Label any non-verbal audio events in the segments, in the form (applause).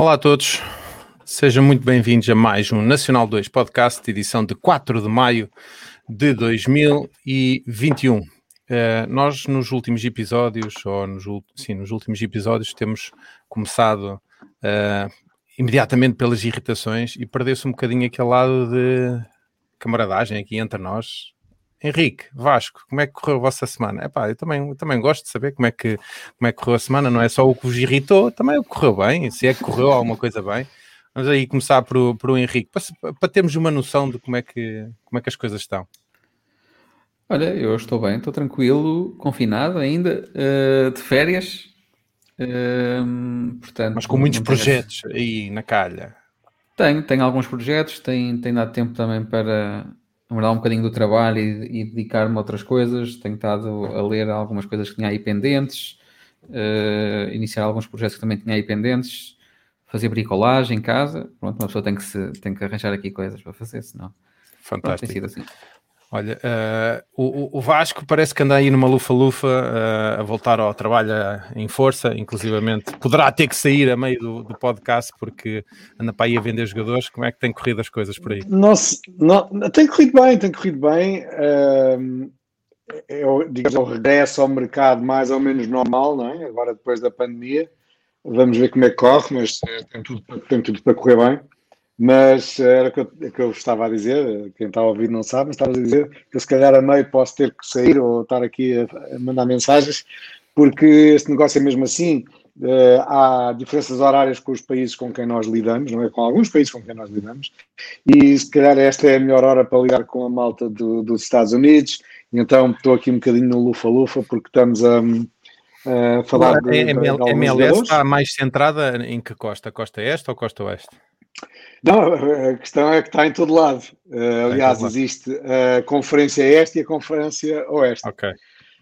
Olá a todos, sejam muito bem-vindos a mais um Nacional 2 Podcast, edição de 4 de maio de 2021. Uh, eh, nós, nos últimos episódios, ou nos, sim, nos últimos episódios, temos começado uh, imediatamente pelas irritações e perdeu-se um bocadinho aquele lado de camaradagem aqui entre nós. Henrique, Vasco, como é que correu a vossa semana? Epá, eu também, eu também gosto de saber como é, que, como é que correu a semana, não é só o que vos irritou, também o que correu bem, se é que correu (laughs) alguma coisa bem. Vamos aí começar por, por o Henrique, para, para termos uma noção de como é, que, como é que as coisas estão. Olha, eu estou bem, estou tranquilo, confinado ainda, uh, de férias. Uh, portanto, Mas com muitos projetos aí na calha. Tenho, tenho alguns projetos, tenho, tenho dado tempo também para mudar um bocadinho do trabalho e, e dedicar-me a outras coisas. Tenho estado a ler algumas coisas que tinha aí pendentes, uh, iniciar alguns projetos que também tinha aí pendentes, fazer bricolagem em casa. Pronto, uma pessoa tem que, se, tem que arranjar aqui coisas para fazer, senão. Fantástico. Pronto, tem sido assim. Olha, uh, o, o, Vasco parece que anda aí numa lufa-lufa uh, a voltar ao trabalho em força, inclusivamente poderá ter que sair a meio do, do, podcast porque anda para aí a vender jogadores. Como é que tem corrido as coisas por aí? Nossa, não, tem corrido bem, tem corrido bem. Uh, eu, digamos, eu regresso ao mercado mais ou menos normal, não é? Agora depois da pandemia. Vamos ver como é que corre, mas tem tudo, tem tudo para correr bem. Mas era o que, eu, que eu estava a dizer, quem está a ouvir não sabe, mas estava a dizer que se calhar a meio posso ter que sair ou estar aqui a, a mandar mensagens, porque este negócio é mesmo assim. Uh, há diferenças horárias com os países com quem nós lidamos, não é? Com alguns países com quem nós lidamos, e se calhar esta é a melhor hora para ligar com a malta do, dos Estados Unidos, então estou aqui um bocadinho no lufa-lufa, porque estamos a. a falar de, de, de MLS está mais centrada em que costa? Costa Este ou Costa Oeste? Não, a questão é que está em todo lado. Uh, aliás, todo existe a Conferência Este e a Conferência Oeste. Ok.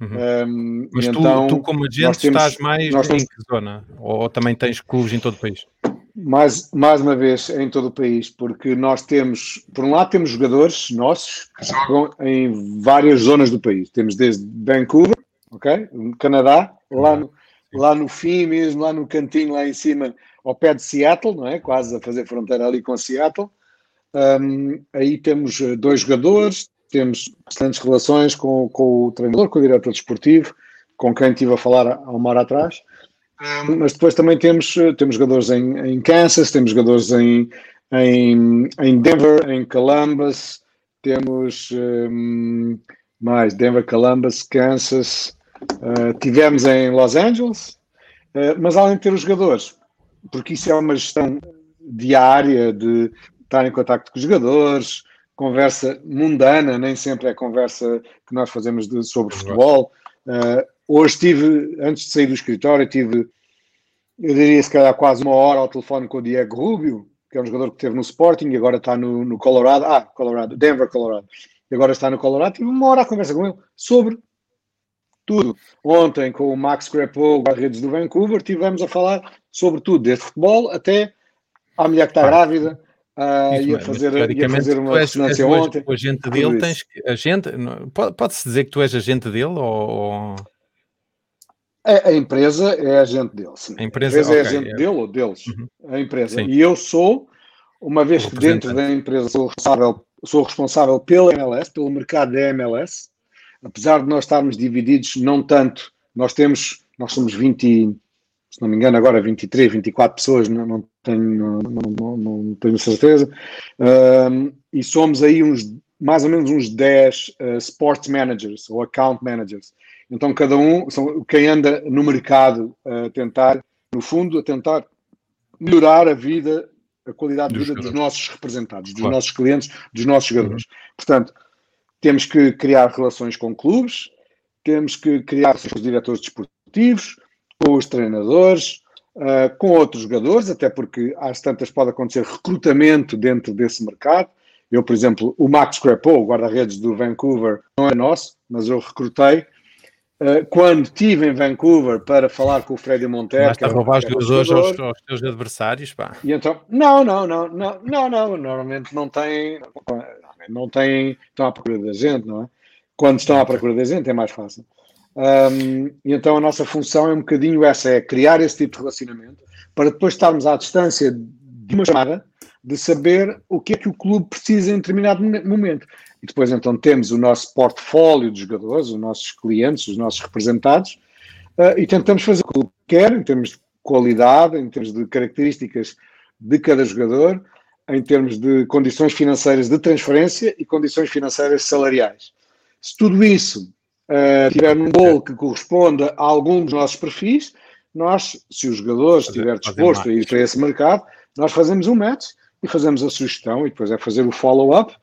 Uhum. Um, Mas tu, então, tu, como agente, temos, estás mais nós em que zona? Ou, ou, também tens clubes em todo o país? Mais, mais uma vez, em todo o país, porque nós temos, por um lado, temos jogadores nossos que jogam em várias zonas do país. Temos desde Vancouver, ok? No Canadá, lá no, lá no fim mesmo, lá no cantinho, lá em cima, ao pé de Seattle, não é? Quase a fazer fronteira ali com Seattle. Um, aí temos eh, dois jogadores, temos excelentes relações com, com, o treinador, com o diretor desportivo, com quem estive a falar há uma hora atrás. Mas depois também temos, eh, temos jogadores em, em Kansas, temos jogadores em, em, em Denver, em Columbus, temos um, mais Denver, Columbus, Kansas, uh, tivemos em Los Angeles, uh, mas além de ter os jogadores, porque isso é uma gestão diária de estar em contato com os jogadores, conversa mundana, nem sempre é conversa que nós fazemos de, sobre futebol. Uh, hoje tive, antes de sair do escritório, tive, eu diria se calhar quase uma hora ao telefone com o Diego Rubio, que é um jogador que esteve no Sporting e agora está no, no Colorado, ah, Colorado, Denver, Colorado, e agora está no Colorado, tive uma hora a conversa com ele sobre tudo. Ontem, com o Max Crepeau, guarda-redes do Vancouver, tivemos a falar sobre tudo, desde futebol até à mulher que está grávida. Uh, ia, fazer, ia fazer uma ressonância ontem. O agente dele, tens que, agente, pode-se dizer que tu és agente dele ou... A, a, empresa é agente dele, sim. A empresa, a empresa okay, é agente é. dele ou deles, uhum. a empresa. Sim. E eu sou, uma vez que dentro da empresa sou responsável, sou responsável pela MLS, pelo mercado da MLS, apesar de nós estarmos divididos, não tanto, nós temos, nós somos 20, se não me engano, agora 23, 24 pessoas, não, não tenho, não, não, não, tenho certeza, um, e somos aí uns, mais ou menos uns 10 uh, sports managers ou account managers. Então, cada um, são quem anda no mercado a tentar, no fundo, a tentar melhorar a vida, a qualidade de vida dos nossos representados, dos claro. nossos clientes, dos nossos jogadores. Uhum. Portanto, temos que criar relações com clubes, temos que criar relações com os diretores desportivos, com os treinadores, uh, com outros jogadores, até porque às tantas pode acontecer recrutamento dentro desse mercado. Eu, por exemplo, o Max Crepeau, guarda-redes do Vancouver, não é nosso, mas eu recrutei. Uh, quando estive em Vancouver para falar com o Freddy Montero. Basta é roubar os jogadores aos, aos teus adversários, pá. E então, não, não, não, não, não, não, normalmente não tem, não tem, estão à procura da gente, não é? Quando estão à procura da gente é mais fácil. Um, e então a nossa função é um bocadinho essa, é criar esse tipo de relacionamento para depois estarmos à distância de uma chamada de saber o que é que o clube precisa em determinado momento. E depois então temos o nosso portfólio de jogadores, os nossos clientes, os nossos representados, uh, e tentamos fazer o que quer, em termos de qualidade, em termos de características de cada jogador, em termos de condições financeiras de transferência e condições financeiras salariais. Se tudo isso uh, tiver um bolo que corresponda a algum dos nossos perfis, nós, se o jogador estiver disposto a ir para esse mercado, nós fazemos um match e fazemos a sugestão e depois é fazer o follow-up,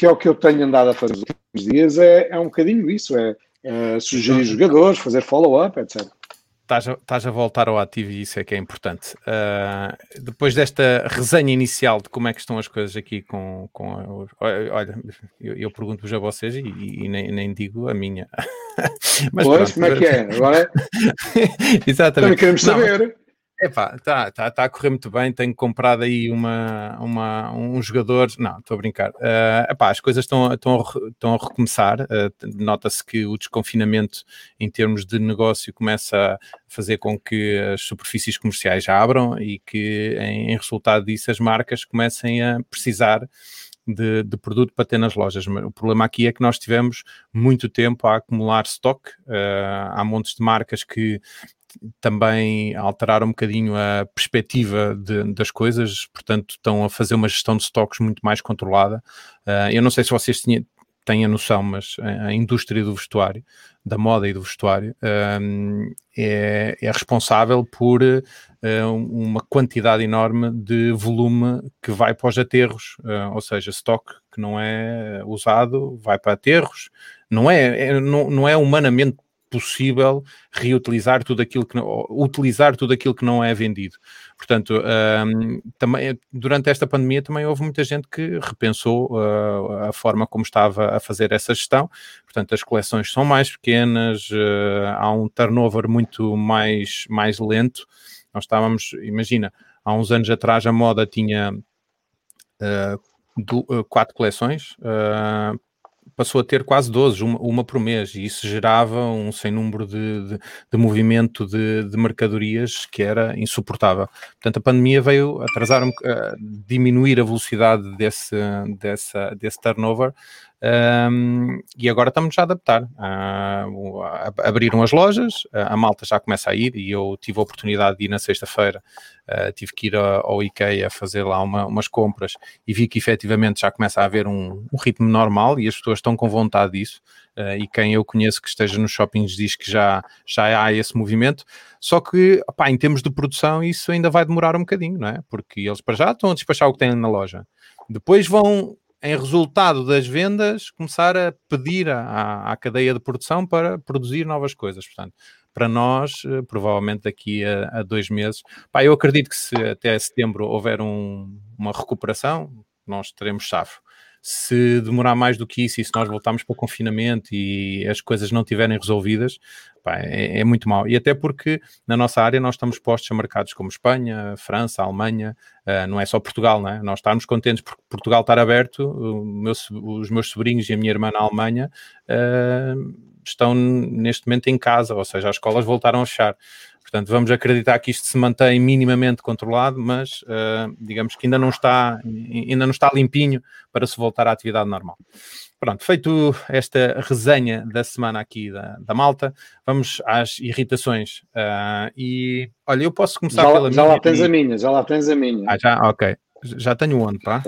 que é o que eu tenho andado a fazer nos últimos dias, é, é um bocadinho isso, é, é sugerir jogadores, fazer follow-up, etc estás a, estás a voltar ao ativo e isso é que é importante. Uh, depois desta resenha inicial de como é que estão as coisas aqui com. com olha, eu, eu pergunto-vos a vocês e, e nem, nem, digo a minha. (laughs) Mas pois, pronto, como é que é? Agora. (laughs) Exatamente. Também queremos saber. Não, Epá, tá, tá, tá a correr muito bem. Tenho comprado aí uma, uma, um jogador. Não, estou a brincar. Uh, epá, as coisas estão, estão, estão a recomeçar. Uh, Nota-se que o desconfinamento em termos de negócio começa a fazer com que as superfícies comerciais abram e que, em, em resultado disso, as marcas comecem a precisar de, de, produto para ter nas lojas. O problema aqui é que nós tivemos muito tempo a acumular stock. Uh, há montes de marcas que também alteraram um bocadinho a perspectiva de, das coisas, portanto, estão a fazer uma gestão de estoques muito mais controlada. Uh, eu não sei se vocês tinham, têm a noção, mas a indústria do vestuário, da moda e do vestuário, um, é, é, responsável por uh, uma quantidade enorme de volume que vai para os aterros, uh, ou seja, estoque que não é usado vai para aterros. Não é, é não, não é humanamente possível reutilizar tudo aquilo que não, utilizar tudo aquilo que não é vendido. Portanto, também durante esta pandemia também houve muita gente que repensou uh, a forma como estava a fazer essa gestão. Portanto, as coleções são mais pequenas, uh, há um turnover muito mais, mais lento. Nós estávamos, imagina, há uns anos atrás a moda tinha do, quatro coleções, passou a ter quase 12, uma, uma por mês, e isso gerava um sem número de, de, de movimento de, de, mercadorias que era insuportável. Portanto, a pandemia veio atrasar, uh, diminuir a velocidade desse, dessa, desse turnover, um, e agora estamos a adaptar. Uh, abriram as lojas, a malta já começa a ir e eu tive a oportunidade de ir na sexta-feira. Uh, tive que ir ao IKEA fazer lá uma, umas compras e vi que efetivamente já começa a haver um, um ritmo normal e as pessoas estão com vontade disso. Uh, e quem eu conheço que esteja nos shoppings diz que já, já há esse movimento. Só que, opá, em termos de produção, isso ainda vai demorar um bocadinho, não é? Porque eles para já estão a despachar o que têm na loja. Depois vão em resultado das vendas, começar a pedir à, cadeia de produção para produzir novas coisas. Portanto, para nós, eh, provavelmente daqui a, a dois meses, pá, eu acredito que se até setembro houver um, uma recuperação, nós teremos safo. Se demorar mais do que isso e se nós voltarmos para o confinamento e as coisas não estiverem resolvidas, pá, é, é, muito mal. E até porque na nossa área nós estamos postos a mercados como Espanha, França, Alemanha, uh, não é só Portugal, não é? Nós estamos contentes por Portugal estar aberto, meu, os meus sobrinhos e a minha irmã na Alemanha uh, estão neste momento em casa, ou seja, as escolas voltaram a fechar. Portanto, vamos acreditar que isto se mantém minimamente controlado, mas uh, digamos que ainda não está ainda não está limpinho para se voltar à atividade normal. Pronto, feito esta resenha da semana aqui da, da Malta, vamos às irritações. Uh, e olha, eu posso começar já, pela já minha. Já lá tens a minha, já lá tens a minha. Ah, já, ok. Já tenho onde, pá?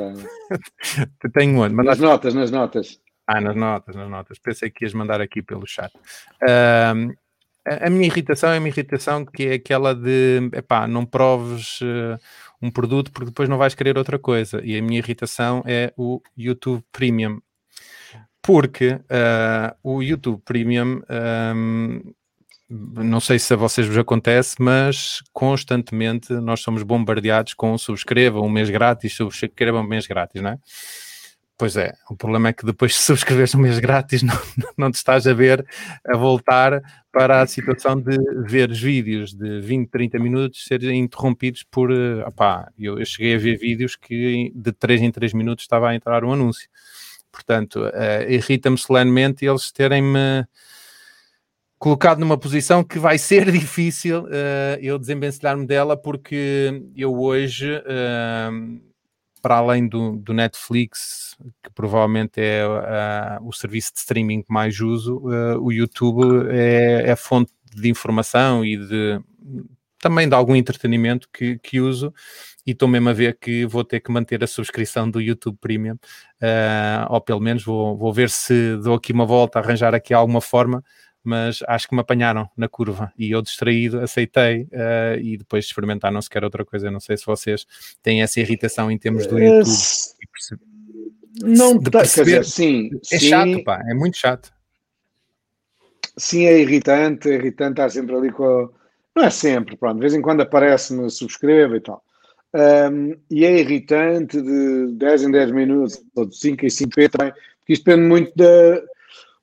tenho (laughs) onde? Nas notas, nas notas. Ah, nas notas, nas notas. Pensei que ias mandar aqui pelo chat. A, minha irritação é uma irritação que é aquela de, epá, não proves uh, um produto porque depois não vais querer outra coisa. E a minha irritação é o YouTube Premium. Porque uh, o YouTube Premium, um, não sei se a vocês vos acontece, mas constantemente nós somos bombardeados com subscreva um mês grátis, subscreva um mês grátis, não é? Pois é, o problema é que depois (laughs) de subscreveres um mês grátis não, não te estás a ver a voltar para a situação de ver vídeos de 20, 30 minutos serem interrompidos por, eh, opá, eu, eu cheguei a ver vídeos que de 3 em 3 minutos estava a entrar um anúncio. Portanto, uh, irrita-me solenemente eles terem-me colocado numa posição que vai ser (laughs) difícil uh, eu desembencilhar-me dela, porque eu hoje, uh, para além do, do, Netflix, que provavelmente é uh, o serviço de streaming que mais uso, o YouTube é, é fonte de informação e de também de algum entretenimento que, que uso. E estou mesmo a ver que vou ter que manter a subscrição do YouTube Premium, uh, ou pelo menos vou, vou ver se dou aqui uma volta, arranjar aqui alguma forma, mas acho que me apanharam na curva e eu distraído aceitei uh, e depois de experimentar não sequer outra coisa. não sei se vocês têm essa irritação em termos do YouTube. Não, de perceber, dizer, sim. É sim, chato, pá, é muito chato. Sim, é irritante, é irritante estar sempre ali com a não é sempre, pronto, de vez em quando aparece-me, subscreva e tal. Um, e é irritante de 10 em 10 minutos, ou de 5 em 5 também, porque isto depende muito da.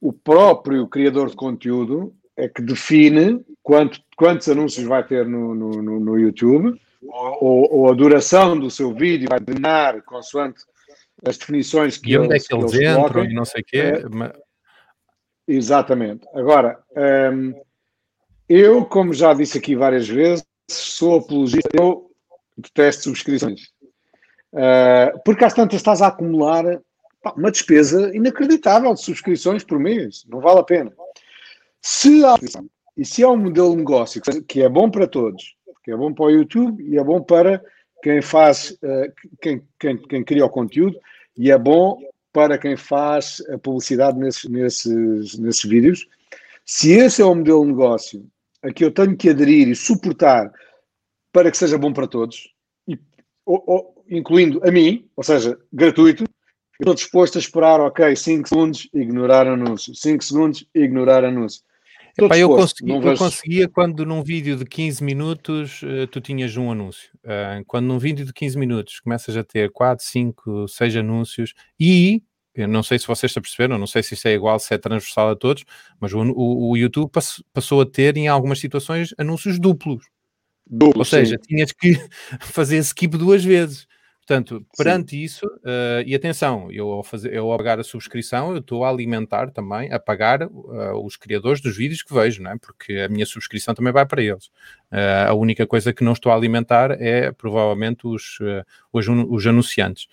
O próprio criador de conteúdo é que define quanto, quantos anúncios vai ter no, no, no YouTube, ou, ou, a duração do seu vídeo vai determinar consoante as definições que E onde é que eles, eles entram e não sei o quê. É, mas... Exatamente. Agora. Um, eu, como já disse aqui várias vezes, sou apologista, eu detesto subscrições. Uh, porque às tantas estás a acumular uma despesa inacreditável de subscrições por mês. Não vale a pena. Se há, e se há um modelo de negócio que é bom para todos, que é bom para o YouTube e é bom para quem faz, uh, quem, quem, quem cria o conteúdo e é bom para quem faz a publicidade nesses, nesses, nesses vídeos. Se esse é o modelo de negócio a que eu tenho que aderir e suportar para que seja bom para todos, e, ou, ou, incluindo a mim, ou seja, gratuito, eu estou disposto a esperar, ok, 5 segundos, ignorar anúncio, 5 segundos, ignorar anúncio. Epá, eu, consegui, eu conseguia quando num vídeo de 15 minutos uh, tu tinhas um anúncio. Uh, quando num vídeo de 15 minutos começas a ter 4, 5, 6 anúncios e eu não sei se vocês se perceberam, não sei se isso é igual, se é transversal a todos, mas o, o, o YouTube passou a ter em algumas situações anúncios duplos. Duplo, Ou seja, sim. tinhas que (laughs) fazer skip duas vezes. Portanto, perante Sim. isso, uh, e atenção, eu ao, fazer, eu ao pagar a subscrição, eu estou a alimentar também, a pagar uh, os criadores dos vídeos que vejo, não é? porque a minha subscrição também vai para eles. Uh, a única coisa que não estou a alimentar é provavelmente os, os, os, anunciantes.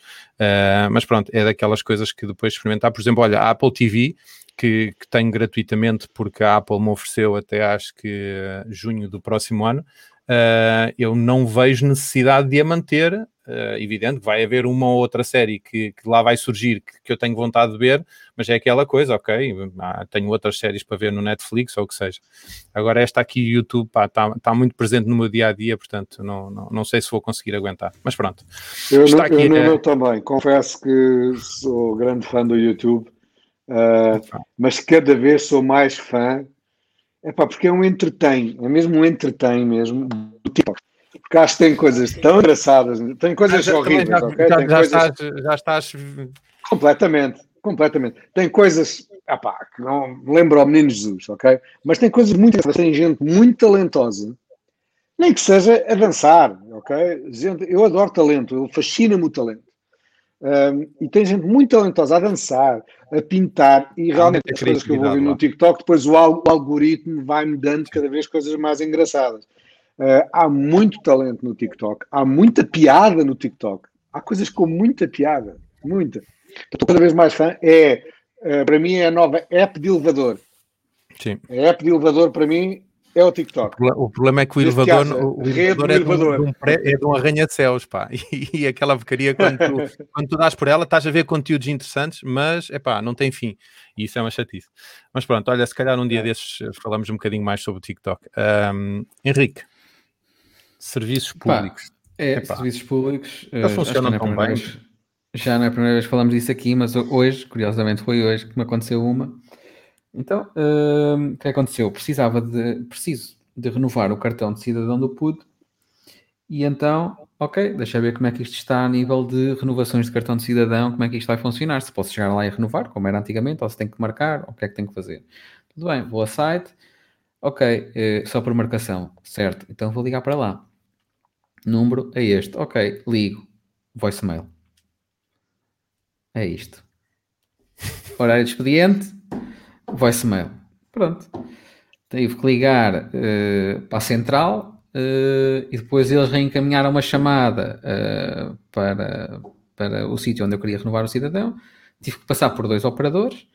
mas pronto, é daquelas coisas que depois experimentar. Por exemplo, olha, a Apple TV, que, que tenho gratuitamente porque a Apple me ofereceu até acho que junho do próximo ano. Uh, eu não vejo necessidade de a manter. Uh, evidente que vai haver uma ou outra série que, que lá vai surgir que, que, eu tenho vontade de ver, mas é aquela coisa, ok, ah, tenho outras séries para ver no Netflix ou o que seja. Agora esta aqui, YouTube, está tá muito presente no meu dia a dia, portanto não, não, não sei se vou conseguir aguentar, mas pronto. Eu, Está aqui, eu, é... eu também, confesso que sou grande fã do YouTube, uh, mas cada vez sou mais fã é pá, porque é um entretém, é mesmo um entretém mesmo, do porque acho que tem coisas tão engraçadas, tem coisas já, horríveis, já? Já, já, coisas... Estás, já estás... Completamente, completamente. Tem coisas, ah pá, que não lembro ao Menino Jesus, ok? Mas tem coisas muito tem gente muito talentosa, nem que seja a dançar, ok? Gente, eu adoro talento, fascina-me o talento. Um, e tem gente muito talentosa a dançar, a pintar, e realmente as coisas que eu vou ver no TikTok, depois o, algoritmo vai-me dando cada vez coisas mais engraçadas. Uh, há muito talento no TikTok, há muita piada no TikTok, há coisas com muita piada, muita. Estou cada vez mais fã. É, uh, para mim, é a nova app de elevador. Sim. A app de elevador, para mim, é o TikTok. O problema é que o elevador, o elevador, é, elevador. De um, é de um arranha-céus, pá. (laughs) E, e, aquela becaria, quando tu, (laughs) quando tu dás por ela, estás a ver conteúdos interessantes, mas, é pá, não tem fim. E isso é uma chatice. Mas pronto, olha, se calhar um dia é. desses eh, falamos um bocadinho mais sobre o TikTok. Um, Henrique, serviços públicos. Pá, é, Epá, serviços públicos. Já uh, funcionam é tão bem. Vez, já não é a primeira vez que falamos disso aqui, mas hoje, curiosamente, foi hoje que me aconteceu uma então, hum, o que aconteceu? Precisava de, preciso de renovar o cartão de cidadão do PUD e então, ok, deixa ver como é que isto está a nível de renovações de cartão de cidadão, como é que isto vai funcionar, se posso chegar lá e renovar, como era antigamente, ou se tem que marcar, ou o que é que tem que fazer. Tudo bem, vou a site, ok, eh, só por marcação, certo, então vou ligar para lá. Número é este, ok, ligo, voicemail. É isto. Horário de expediente, voicemail. Pronto. tive que ligar uh, para a central uh, e depois eles reencaminharam uma chamada uh, para, para o sítio onde eu queria renovar o cidadão. Tive que passar por dois operadores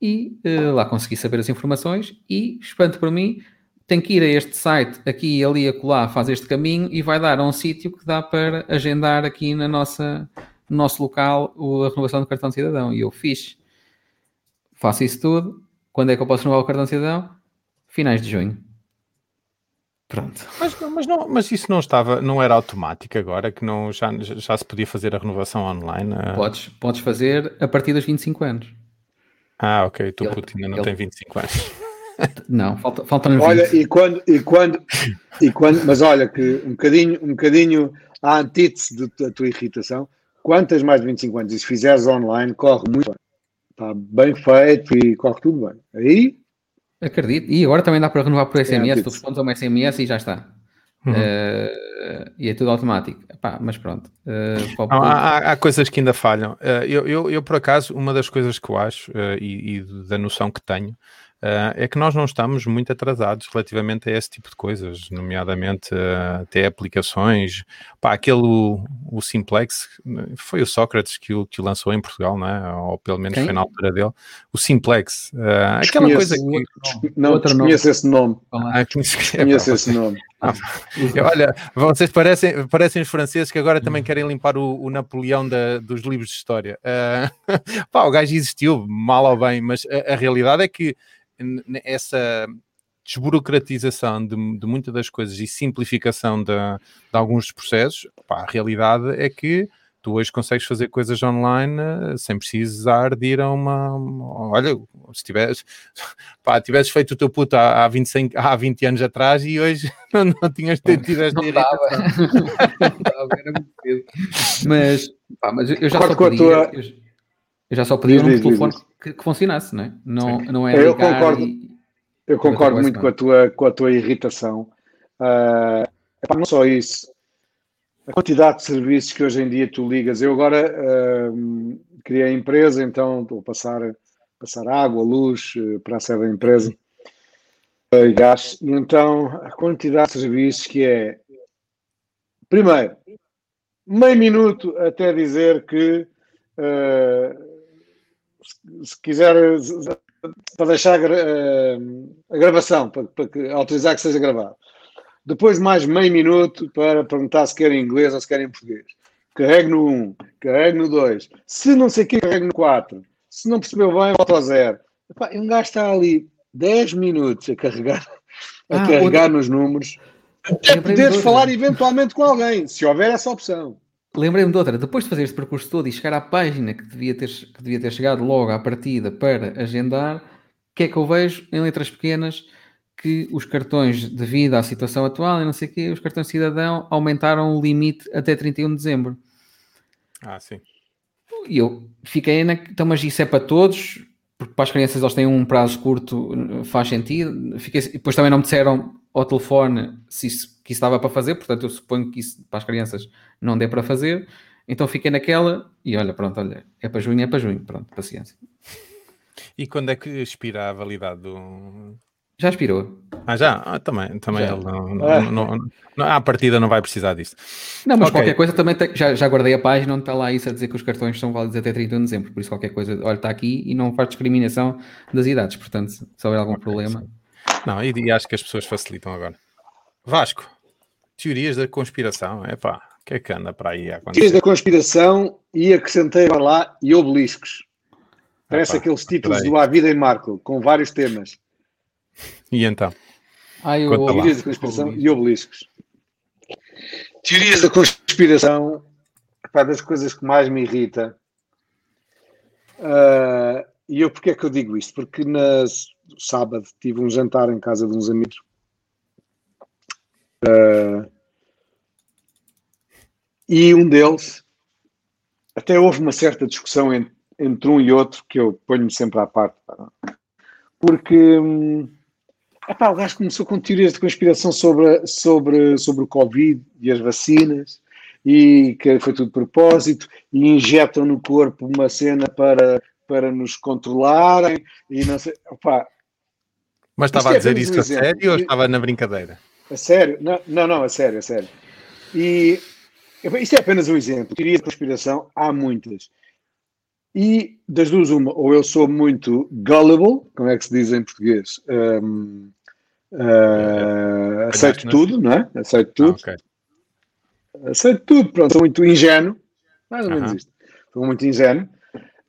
e lá consegui saber as informações e, espanto para mim, tem que ir a este site, aqui e ali, acolá, faz este caminho e vai dar a um sítio que dá para agendar aqui na nossa, no nosso local a renovação do cartão de cidadão. E eu fiz. Faço isso tudo. Quando é que eu posso renovar o cartão de cidadão? Finais de junho. Pronto. Mas, mas, não, mas isso não estava, não era automático agora, que não, já, já se podia fazer a renovação online? Uh... Podes, podes fazer a partir dos 25 anos. Ah, ok. Tu Putin ainda não ele... tem 25 anos. (laughs) Não, falta, falta Olha, e quando, e quando, e quando, mas olha que um bocadinho, um bocadinho à antítese da tua irritação, quantas mais de 25 anos, e se fizeres online, corre muito bem. Está bem feito e corre tudo bem. Aí Acredito. E agora também dá para renovar por SMS, é, tu respondes a um SMS e já está. Uhum. Uh, e é tudo automático. Epá, mas pronto. Uh, Não, há, há, coisas que ainda falham. Uh, eu, eu, eu, por acaso, uma das coisas que eu acho e, e, da noção que tenho Uh, é que nós não estamos muito atrasados relativamente a esse tipo de coisas, nomeadamente uh, até aplicações. Pá, aquele, o, o, Simplex, foi o Sócrates que o, que o lançou em Portugal, não é? ou pelo menos Quem? foi na altura dele. O Simplex, uh, aquela coisa que. Não, outro conheço esse nome. Ah, (laughs) conheço esse nome. (laughs) Ah, olha, vocês parecem, parecem os franceses que agora também querem limpar o, o Napoleão da, dos livros de história. (laughs) pá, o gajo existiu, mal ou bem, mas a, a realidade é que essa desburocratização de, de muitas das coisas e simplificação de, de alguns dos processos, pá, a realidade é que tu hoje consegues fazer coisas online eh, sem precisar de ir a uma. olha, se tivesse, (laughs) pá, tivesses feito o teu puto há, há, 20, há 20 anos atrás e hoje (laughs) não, não tinhas tido esta não dava. (laughs) era muito cedo. Mas, pá, mas eu já só podia, tua... eu, eu, já só podia um telefone que, que, funcionasse, não é? Não, não é eu concordo, e... eu concordo muito com a, tua, com a tua irritação. Uh, não só isso, a quantidade de serviços que hoje em dia tu ligas. Eu agora uh, criei a empresa, então a passar, passar água, luz uh, para a sede da empresa uh, e gás. E então a quantidade de serviços que é. Primeiro, meio minuto até dizer que uh, se quiser para deixar a gravação, para, para autorizar que seja gravado. Depois mais meio minuto para perguntar se quer em inglês ou se quer em português. Carregue no 1, carregue no 2. Se não sei o que, carregue no 4. Se não percebeu bem, volta ao 0. Epá, um gajo está ali 10 minutos a carregar, a ah, carregar outra... nos números até poderes falar eventualmente com alguém, se houver essa opção. Lembrei-me de outra, depois de fazer este percurso todo e chegar à página que devia ter, que devia ter chegado logo à partida para agendar, o que é que eu vejo em letras pequenas? Que os cartões, devido à situação atual e não sei o quê, os cartões cidadão aumentaram o limite até 31 de dezembro. Ah, sim. E eu fiquei na. Então, mas isso é para todos? Porque para as crianças eles têm um prazo curto, faz sentido. Fiquei, depois também não me disseram ao telefone se isso, que isso estava para fazer, portanto eu suponho que isso para as crianças não dê para fazer. Então fiquei naquela e olha, pronto, olha, é para junho, é para junho, pronto, paciência. E quando é que expira a validade do. Já expirou. Ah, já? Ah, também, também já. ele não, não, ah. não, não, à partida não vai precisar disso. Não, mas okay. qualquer coisa também tem, já, já guardei a página onde está lá isso a dizer que os cartões são válidos até 31 de dezembro, por isso qualquer coisa, olha, está aqui e não faz discriminação das idades, portanto, se houver algum okay, problema. Sim. Não, e, e, acho que as pessoas facilitam agora. Vasco, teorias da conspiração, é pá, o que é que anda para aí a acontecer? Teorias da conspiração e acrescentei para lá e obeliscos. Parece aqueles títulos do A Vida em Marco, com vários temas. E então? Ah, eu... Teorias da conspiração e obeliscos. Teorias da conspiração, pá, das coisas que mais me irrita. Uh, e eu porquê é que eu digo isto? Porque na sábado tive um jantar em casa de uns amigos. Uh, e um deles, até houve uma certa discussão entre, entre um e outro, que eu ponho-me sempre à parte, porque hum, epá, o gajo começou com teorias de conspiração sobre, sobre, sobre o Covid e as vacinas, e que foi tudo de propósito, e injetam no corpo uma cena para para nos controlarem e não sei. Opa, Mas estava a dizer isso a sério ou estava na brincadeira? A sério? Não, não, não, a sério, a sério. E isto é apenas um exemplo. Teoria de conspiração, há muitas. E das duas, uma, ou eu sou muito gullible, como é que se diz em português? Um, uh, aceito tudo, não é? Aceito ah, tudo. Ah, okay. Aceito tudo, pronto, sou muito ingênuo, mais ou menos uh -huh. isto. Sou muito ingênuo.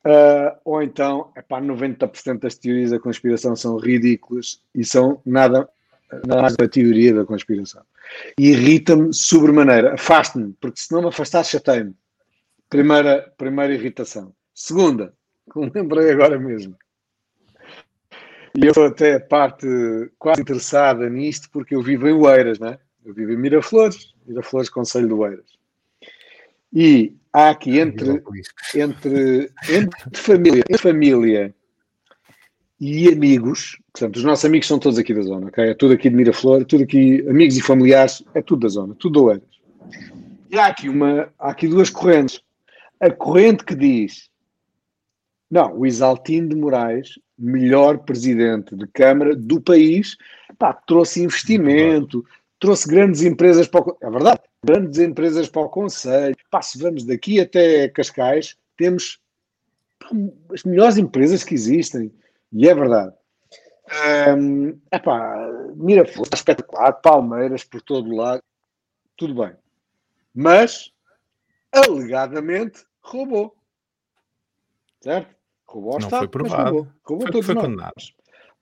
Uh, ou então, epá, 90% das teorias da conspiração são ridículas e são nada, nada mais da teoria da conspiração. Irrita-me sobremaneira, afaste-me, porque se não me afastar, chatei-me. Primeira, primeira irritação. Segunda, que me lembrei agora mesmo. E eu sou até parte quase interessada nisto, porque eu vivo em Oeiras, né? Eu vivo em Miraflores, Miraflores, Conselho de Oeiras. E há aqui entre, entre, entre, família, entre família e amigos, portanto, os nossos amigos são todos aqui da zona, ok? É tudo aqui de Miraflor, tudo aqui, amigos e familiares, é tudo da zona, tudo de Oeiras. E há aqui, uma, há aqui duas correntes. A corrente que diz não, o Isaltino de Moraes, melhor presidente de Câmara do país, pá, trouxe investimento, trouxe grandes empresas para o... É verdade, grandes empresas para o Conselho. Pá, se vamos daqui até Cascais, temos pá, as melhores empresas que existem. E é verdade. Um, epá, está espetacular, Palmeiras por todo o lado, tudo bem. Mas, alegadamente, roubou. Certo? Roubou não foi provado. roubou. roubou foi, foi condenado.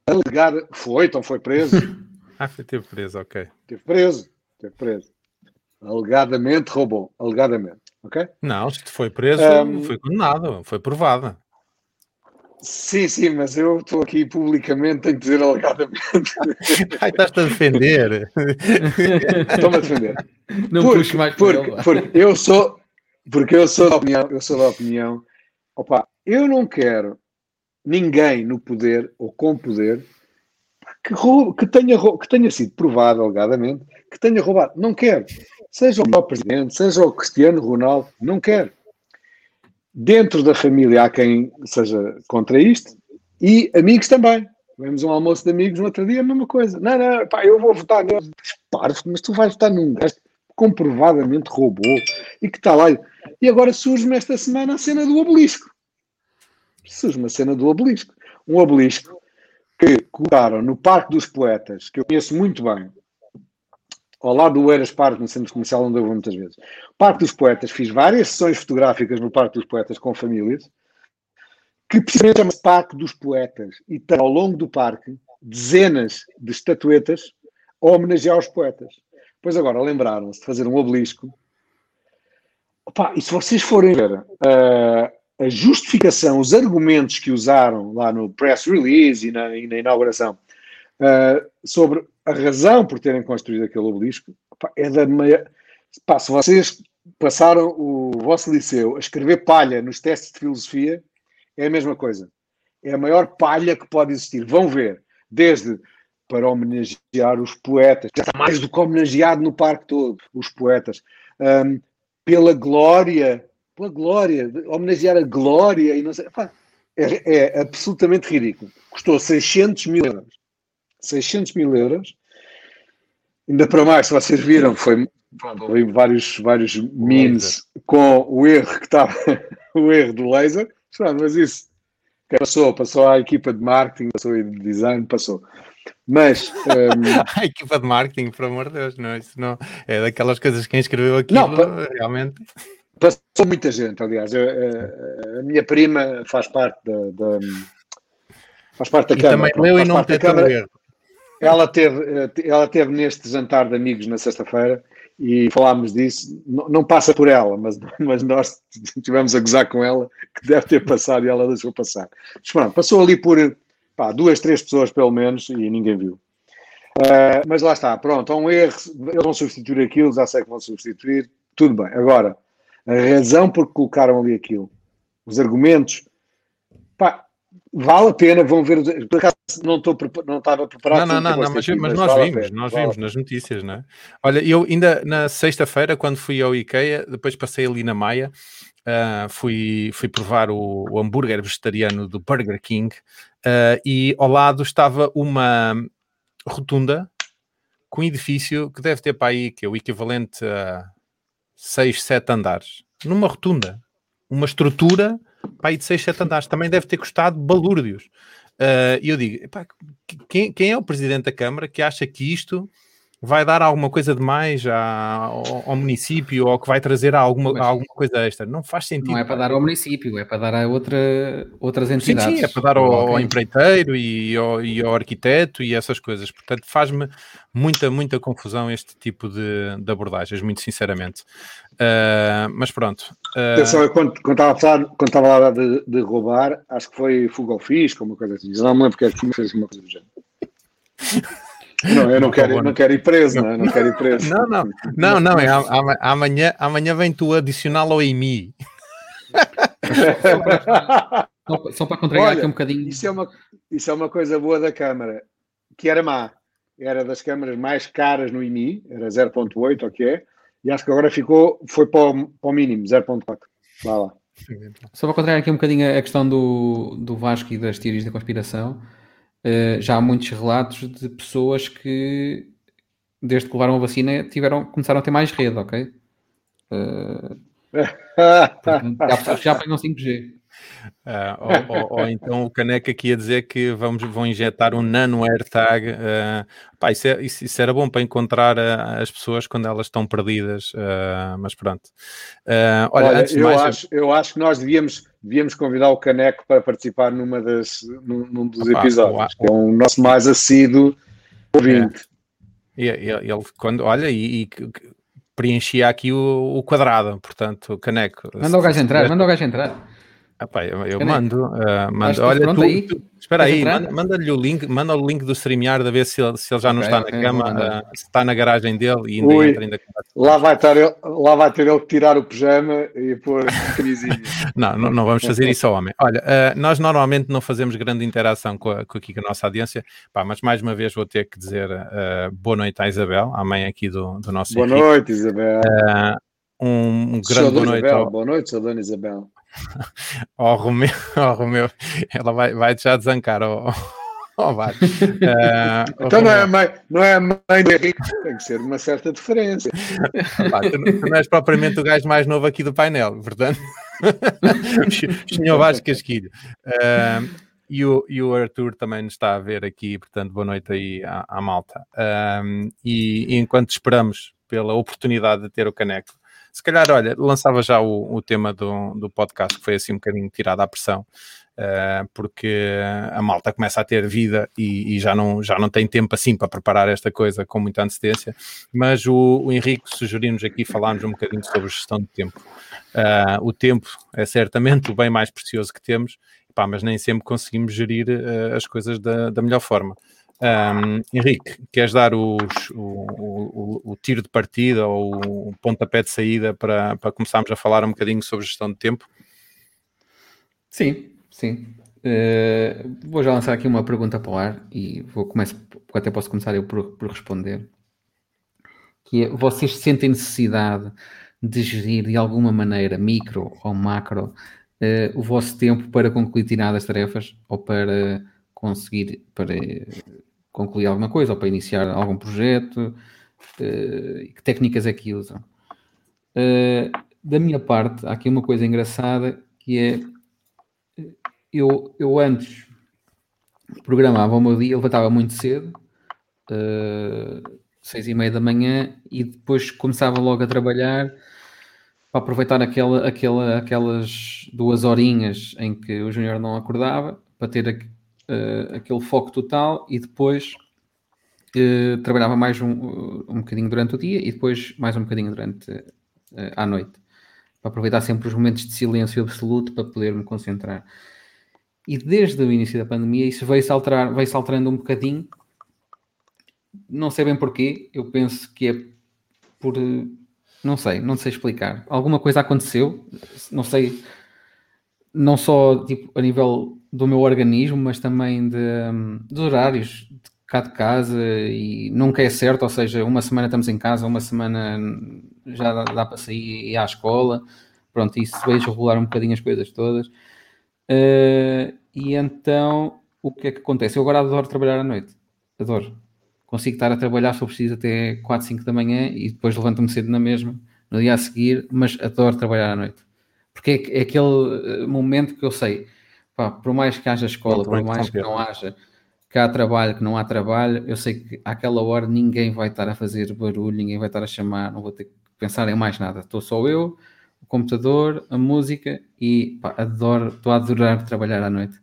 Alegado, foi, então foi preso. (laughs) ah, foi, teve preso, ok. Teve preso, teve preso. Alegadamente roubou, alegadamente, ok? Não, se foi preso, um, foi condenado, foi provado. Sim, sim, mas eu estou aqui publicamente, tenho que dizer alegadamente. (laughs) Ai, estás-te a defender. (laughs) Estou-me a defender. Não porque, mais porque, porque eu sou, porque eu sou da opinião, eu sou da opinião, opa, eu não quero ninguém no poder ou com poder que, roube, que, tenha, que tenha sido provado, alegadamente, que tenha roubado. Não quero. Seja o presidente, seja o Cristiano Ronaldo, não quero. Dentro da família há quem seja contra isto e amigos também. Tivemos um almoço de amigos no outro dia, a mesma coisa. Não, não, pá, eu vou votar nele. Parvo, mas tu vais votar num gajo comprovadamente roubou e que está lá. E agora surge-me esta semana a cena do obelisco surge uma cena do obelisco. Um obelisco que colocaram no Parque dos Poetas, que eu conheço muito bem, ao lado do Eiras Parque, no centro comercial onde eu vou muitas vezes. Parque dos Poetas, fiz várias sessões fotográficas no Parque dos Poetas com famílias, que precisamente chama-se Parque dos Poetas, e tem ao longo do parque dezenas de estatuetas a homenagear os poetas. Pois agora lembraram-se de fazer um obelisco. Opa, e se vocês forem ver uh, a justificação, os argumentos que usaram lá no press release e na, e na inauguração uh, sobre a razão por terem construído aquele obelisco é da maior. Pá, se vocês passaram o vosso liceu a escrever palha nos testes de filosofia, é a mesma coisa. É a maior palha que pode existir. Vão ver, desde para homenagear os poetas, já está mais do que homenageado no parque todo, os poetas, um, pela glória pela glória, homenagear a glória e não sei. é, é, absolutamente ridículo. Custou 600 mil euros. 600 mil euros. Ainda para mais, se vocês viram, foi houve vários, vários memes com o erro que estava, (laughs) o erro do laser. Mas isso passou, passou à equipa de marketing, passou de design, passou. Mas um... (laughs) a equipa de marketing, por amor de Deus, não, isso não é daquelas coisas que quem escreveu aquilo não, realmente. Passou muita gente, aliás. Eu, a, a, minha prima faz parte da, da faz parte da e Câmara. Também leu e não teve ela teve, ela teve neste jantar de amigos na sexta-feira e falámos disso. Não, não, passa por ela, mas, (laughs) mas nós estivemos a gozar com ela que deve ter passado e ela deixou passar. Mas pronto, passou ali por pá, duas, três pessoas pelo menos e ninguém viu. Uh, mas lá está, pronto, há um erro, eles vão substituir aquilo, já sei que vão substituir, tudo bem. Agora, a razão por que colocaram ali aquilo, os argumentos, pá, vale a pena, vão ver, por acaso não, estou, não estava preparado. Não, não, não, não mas, mas, nós vale vimos, nós vale vimos nas notícias, não é? Olha, eu ainda na sexta-feira, quando fui ao IKEA, depois passei ali na Maia, uh, fui, fui provar o, o, hambúrguer vegetariano do Burger King uh, e ao lado estava uma, rotunda com um edifício que deve ter para aí, que é o equivalente a 6, 7 andares. Numa rotunda. Uma estrutura para aí de 6, 7 andares. Também deve ter custado balúrdios. Uh, e eu digo, epá, quem, quem é o presidente da Câmara que acha que isto vai dar alguma coisa de mais ao, ao, município ou que vai trazer alguma, Mas, alguma coisa extra. Não faz sentido. Não é para dar ao município, é para dar a outra, outras entidades. Sim, sim, é para dar ao, ao empreiteiro e ao, e ao, arquiteto e essas coisas. Portanto, faz-me muita, muita confusão este tipo de, de abordagens, muito sinceramente. Uh, mas pronto. Uh... Atenção, quando, quando, estava a falar, quando estava a falar de, de, roubar, acho que foi fuga ao fisco, uma coisa assim. Não me lembro porque é que fez uma coisa do género. (laughs) Não, eu não quero, eu não quero ir preso, não, não quero ir preso. Não, não, não, não é, amanhã, amanhã vem tu adicioná-lo ao IMI. só, (laughs) só para contrariar aqui um bocadinho. Isso é, uma, isso é uma coisa boa da Câmara, que era má. Era das câmaras mais caras no IMI, era 0.8, ok? E acho que agora ficou, foi para o, para o mínimo, 0.4. Vá lá. Só para contrariar aqui um bocadinho a questão do, do Vasco e das teorias da conspiração, uh, já há muitos relatos de pessoas que, desde que levaram a vacina, tiveram, começaram a ter mais rede, ok? Uh, (laughs) portanto, há pessoas que já pegam 5G. Uh, ou, ou, ou, então o Caneca aqui a dizer que vamos, vão injetar um nano AirTag. Uh, pá, isso, é, isso, isso, era bom para encontrar uh, as pessoas quando elas estão perdidas, mas pronto. olha, olha eu, mais... acho, eu acho que nós devíamos, devíamos convidar o Caneco para participar numa das, num, num dos Opa, episódios, que é o nosso mais assíduo ouvinte. É. Ele, ele, quando, olha, e, e preenchia aqui o, o, quadrado, portanto, o caneco. Manda o gajo entrar, manda o gajo entrar. Epá, eu, eu mando, uh, mando. olha, tu, aí? Tu, espera aí, manda-lhe o link, manda o link do StreamYard a ver se ele, se ele já não okay, está okay, na cama, uh, se está na garagem dele e ainda Ui, entra ainda. Lá vai, estar ele, lá vai ter ele que tirar o pijama e pôr a camisinha. (laughs) não, não, não, vamos fazer isso ao homem. Olha, uh, nós normalmente não fazemos grande interação com, a, com, aqui, com a nossa audiência, pá, mas mais uma vez vou ter que dizer boa noite à Isabel, à mãe aqui do, do nosso Boa noite, Isabel. um, um grande boa noite. Isabel, ao... Boa noite, sou Dona Isabel (laughs) ao Romeu, ao Romeu, ela vai, vai deixar de zancar ao, ao VAR. Uh, (laughs) então não é, mãe, não é a mãe do Henrique, tem que ser uma certa diferença. Ah, tu, tu, não és propriamente o gajo mais novo aqui do painel, portanto, (laughs) senhor Vasco Casquilho. Uh, e o, e o Arthur também nos está a ver aqui, portanto, boa noite aí à, à malta. Um, e, e, enquanto esperamos pela oportunidade de ter o caneco, se calhar, olha, lançava já o, o tema do, do podcast, que foi assim um bocadinho tirado à pressão, uh, porque a malta começa a ter vida e, e, já, não, já não tem tempo assim para preparar esta coisa com muita antecedência. Mas o, o Henrique sugeriu-nos aqui falarmos um bocadinho sobre gestão de tempo. Uh, o tempo é certamente o bem mais precioso que temos, pá, mas nem sempre conseguimos gerir uh, as coisas da, da melhor forma. Um, Henrique, queres dar os, o, o, o, tiro de partida ou o pontapé de saída para, para começarmos a falar um bocadinho sobre gestão de tempo? Sim, sim. Uh, vou já lançar aqui uma pergunta para o ar e vou começar, até posso começar eu por, por responder. Que é, vocês sentem necessidade de gerir de alguma maneira, micro ou macro, uh, o vosso tempo para concluir tiradas tarefas ou para conseguir, para concluir alguma coisa ou para iniciar algum projeto? Uh, que técnicas é que usam? Uh, da minha parte, há aqui uma coisa engraçada que é eu, eu antes programava o meu dia, levantava muito cedo, uh, seis e meia da manhã, e depois começava logo a trabalhar para aproveitar aquela, aquela, aquelas duas horinhas em que o Júnior não acordava, para ter uh, aquele foco total e depois uh, trabalhava mais um, um bocadinho durante o dia e depois mais um bocadinho durante uh, a noite. Para aproveitar sempre os momentos de silêncio absoluto para poder me concentrar. E desde o início da pandemia isso veio-se alterar, veio-se alterando um bocadinho. Não sei bem porquê, eu penso que é por. Não sei, não sei explicar. Alguma coisa aconteceu, não sei, não só tipo, a nível do meu organismo, mas também de, dos horários de cá de casa e nunca é certo, ou seja, uma semana estamos em casa, uma semana já dá, dá para sair e à escola, pronto, isso vejo regular um bocadinho as coisas todas. Uh, e então, o que é que acontece? Eu agora adoro trabalhar à noite, adoro. consigo estar a trabalhar se eu preciso até 4, 5 da manhã e depois levanto-me cedo na mesma, no dia a seguir, mas adoro trabalhar à noite. Porque é, é aquele eh, momento que eu sei, pá, por mais que haja escola, por mais que não haja, que há trabalho, que não há trabalho, eu sei que àquela hora ninguém vai estar a fazer barulho, ninguém vai estar a chamar, não vou ter que pensar em mais nada. Estou só eu, o computador, a música e pá, adoro, estou a adorar trabalhar à noite.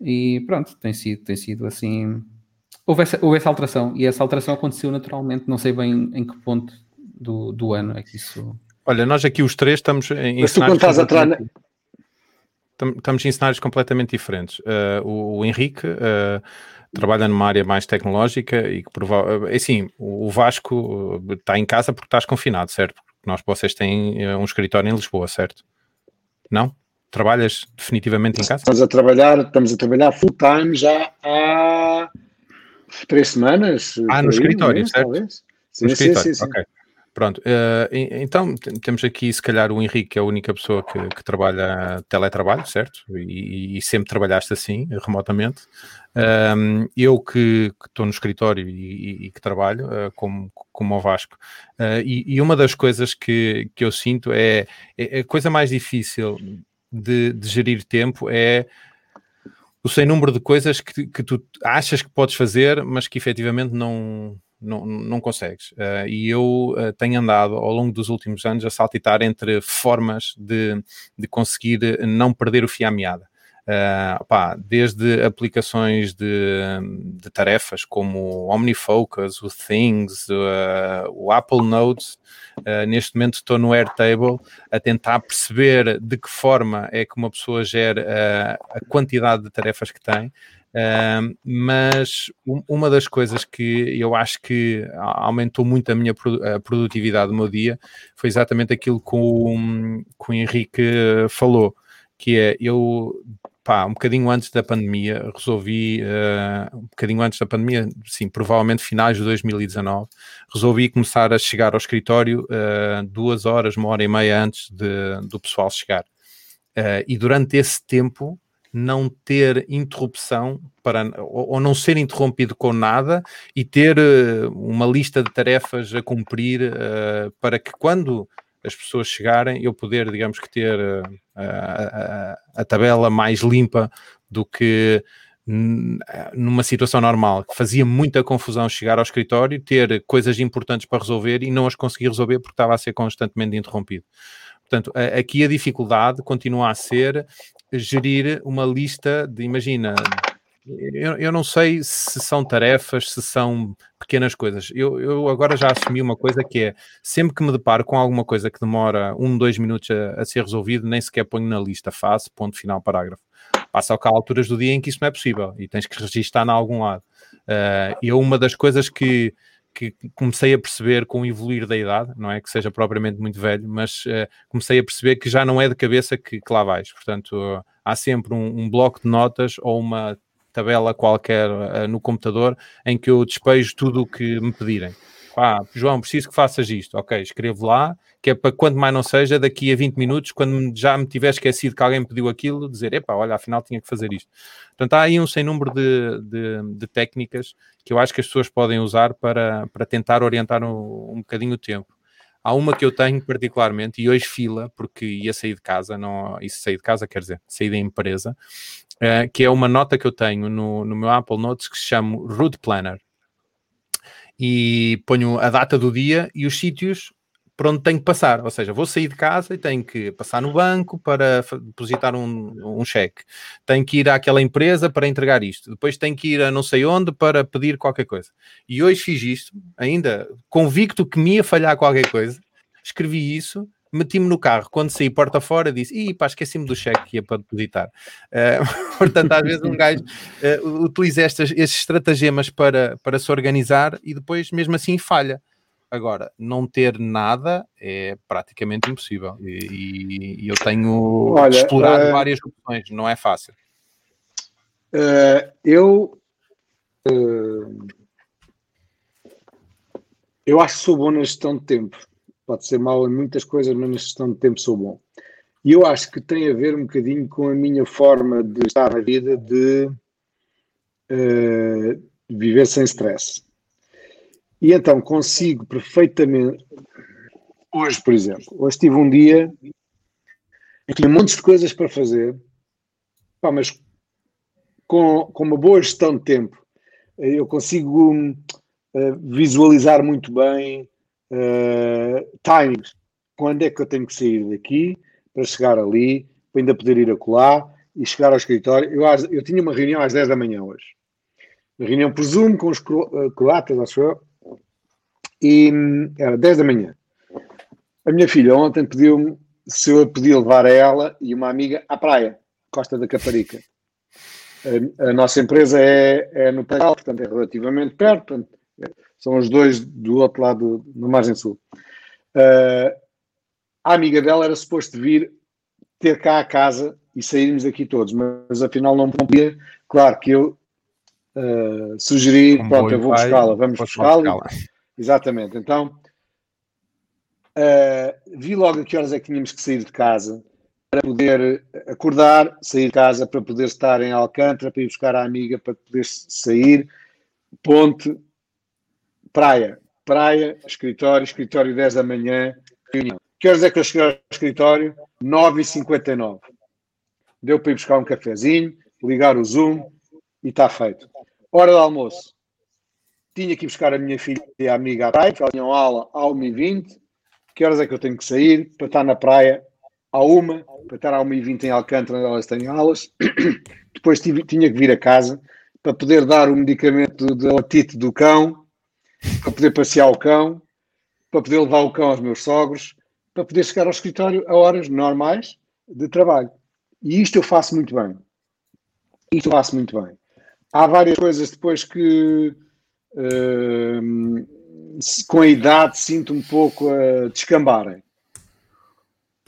E pronto, tem sido, tem sido assim houve essa, houve essa alteração e essa alteração aconteceu naturalmente, não sei bem em que ponto do, do ano é que isso. Olha, nós aqui os três estamos em Mas tu quando estás atrás. Estamos em cenários completamente diferentes. Uh, o, o, Henrique uh, trabalha numa área mais tecnológica e que provavelmente. Assim, o Vasco está em casa porque estás confinado, certo? Porque nós, vocês têm um escritório em Lisboa, certo? Não? Trabalhas definitivamente em casa? Estamos a trabalhar, estamos a trabalhar full time já há três semanas. Ah, no escritório, mesmo, certo? Talvez. Sim, no escritório, sim, sim, ok. Pronto, uh, então temos aqui se calhar o Henrique, que é a única pessoa que, que trabalha teletrabalho, certo? E, e, sempre trabalhaste assim, remotamente. Eu que estou no escritório e, e que trabalho, uh, como, como o Vasco, uh, e, e, uma das coisas que, que eu sinto é, é a coisa mais difícil de, de gerir tempo é o sem número de coisas que, que tu achas que podes fazer, mas que efetivamente não, não, não consegues. Uh, e eu uh, tenho andado ao longo dos últimos anos a saltitar entre formas de, de conseguir não perder o fio à meada. Uh, desde aplicações de, de, tarefas como o OmniFocus, o Things, uh, o Apple Notes. Uh, neste momento estou no Airtable a tentar perceber de que forma é que uma pessoa gera a quantidade de tarefas que tem. Mas uma das coisas que eu acho que aumentou muito a minha produtividade do meu dia foi exatamente aquilo que o, que o Henrique falou, que é eu pá, um bocadinho antes da pandemia, resolvi, uh, um bocadinho antes da pandemia, sim, provavelmente finais de 2019, resolvi começar a chegar ao escritório uh, duas horas, uma hora e meia antes de, do pessoal chegar. Uh, e durante esse tempo, não ter interrupção para, ou, ou não ser interrompido com nada e ter uma lista de tarefas a cumprir para que quando as pessoas chegarem, eu poder, digamos que ter uh, a, a, a, tabela mais limpa do que numa situação normal, que fazia muita confusão chegar ao escritório, ter coisas importantes para resolver e não as conseguir resolver porque estava a ser constantemente interrompido. Portanto, aqui a dificuldade continua a ser gerir uma lista de, imagina, eu, eu, não sei se são tarefas, se são pequenas coisas. Eu, eu, agora já assumi uma coisa que é sempre que me deparo com alguma coisa que demora um, dois minutos a, a ser resolvido, nem sequer ponho na lista, faço, ponto final, parágrafo. Passa cá alturas do dia em que isso não é possível e tens que registar em algum lado. Uh, eu, uma das coisas que, que comecei a perceber com o evoluir da idade, não é que seja propriamente muito velho, mas uh, comecei a perceber que já não é de cabeça que, que lá vais. Portanto, uh, há sempre um, um bloco de notas ou uma tabela qualquer uh, no computador em que eu despejo tudo o que me pedirem. Ah, João, preciso que faças isto. Ok, escrevo lá, que é para quando mais não seja, daqui a 20 minutos, quando já me tiver esquecido que alguém pediu aquilo, dizer, epá, olha, afinal tinha que fazer isto. Portanto, há aí um sem número de, de, de técnicas que eu acho que as pessoas podem usar para, para tentar orientar um, um bocadinho o tempo. Há uma que eu tenho particularmente, e hoje fila, porque ia sair de casa, não, isso sair de casa quer dizer, sair da empresa, uh, que é uma nota que eu tenho no, no meu Apple Notes que se chama Route Planner. E ponho a data do dia e os sítios por onde tenho que passar. Ou seja, vou sair de casa e tenho que passar no banco para depositar um, um cheque. Tenho que ir àquela empresa para entregar isto. Depois tenho que ir a não sei onde para pedir qualquer coisa. E hoje fiz isto, ainda convicto que me ia falhar qualquer coisa. Escrevi isso meti-me no carro, quando saí porta fora, disse, ih pá, esqueci-me do cheque que ia para depositar. Uh, (laughs) portanto, às vezes um gajo uh, utiliza estas, estes estratagemas para, para se organizar e depois, mesmo assim, falha. Agora, não ter nada é praticamente impossível. E, e eu tenho Olha, explorado uh, várias opções, não é fácil. Eu. Eu acho que sou bom na gestão de tempo. Pode ser mal em muitas coisas, mas na gestão de tempo sou bom. E eu acho que tem a ver um bocadinho com a minha forma de estar na vida de viver sem stress. E então consigo perfeitamente. Hoje, por exemplo, hoje tive um dia eu tinha montes de coisas para fazer, pá, mas com, com uma boa gestão de tempo, eu consigo uh, visualizar muito bem uh, timings. Quando é que eu tenho que sair daqui para chegar ali, para ainda poder ir acolá e chegar ao escritório. Eu, eu tinha uma reunião às 10 da manhã hoje. Uma reunião Zoom com os eh, croatas, acho eu, e hum, era 10 da manhã. A minha filha ontem pediu-me se eu podia levar a ela e uma amiga à praia, Costa da Caparica. A, a nossa empresa é, é no Pairal, portanto é relativamente perto, portanto, são os dois do outro lado, na margem sul. Uh, a amiga dela era suposto vir ter cá a casa e sairmos aqui todos, mas afinal não podia. Claro que eu uh, sugeri, Como pronto, eu vou buscá-la, vamos buscá-la. Buscá Exatamente, então uh, vi logo a que horas é que tínhamos que sair de casa para poder acordar, sair de casa, para poder estar em Alcântara, para ir buscar a amiga, para poder sair, ponte, praia, praia, escritório, escritório 10 da manhã, reunião. Que horas é que eu cheguei ao escritório? 9h59. Deu para ir buscar um cafezinho, ligar o Zoom e está feito. Hora do almoço. Tinha que ir buscar a minha filha e a amiga à praia, porque ela tinha aula à 1h20. Que horas é que eu tenho que sair para estar na praia à 1 para estar à 1h20 em Alcântara, onde elas têm aulas. (coughs) Depois tive, tinha que vir a casa para poder dar o medicamento de otite do cão, para poder passear o cão, para poder levar o cão aos meus sogros, para poder chegar ao escritório a horas normais de trabalho. E isto eu faço muito bem. Isto eu faço muito bem. Há várias coisas depois que uh, com a idade sinto um pouco a descambarem.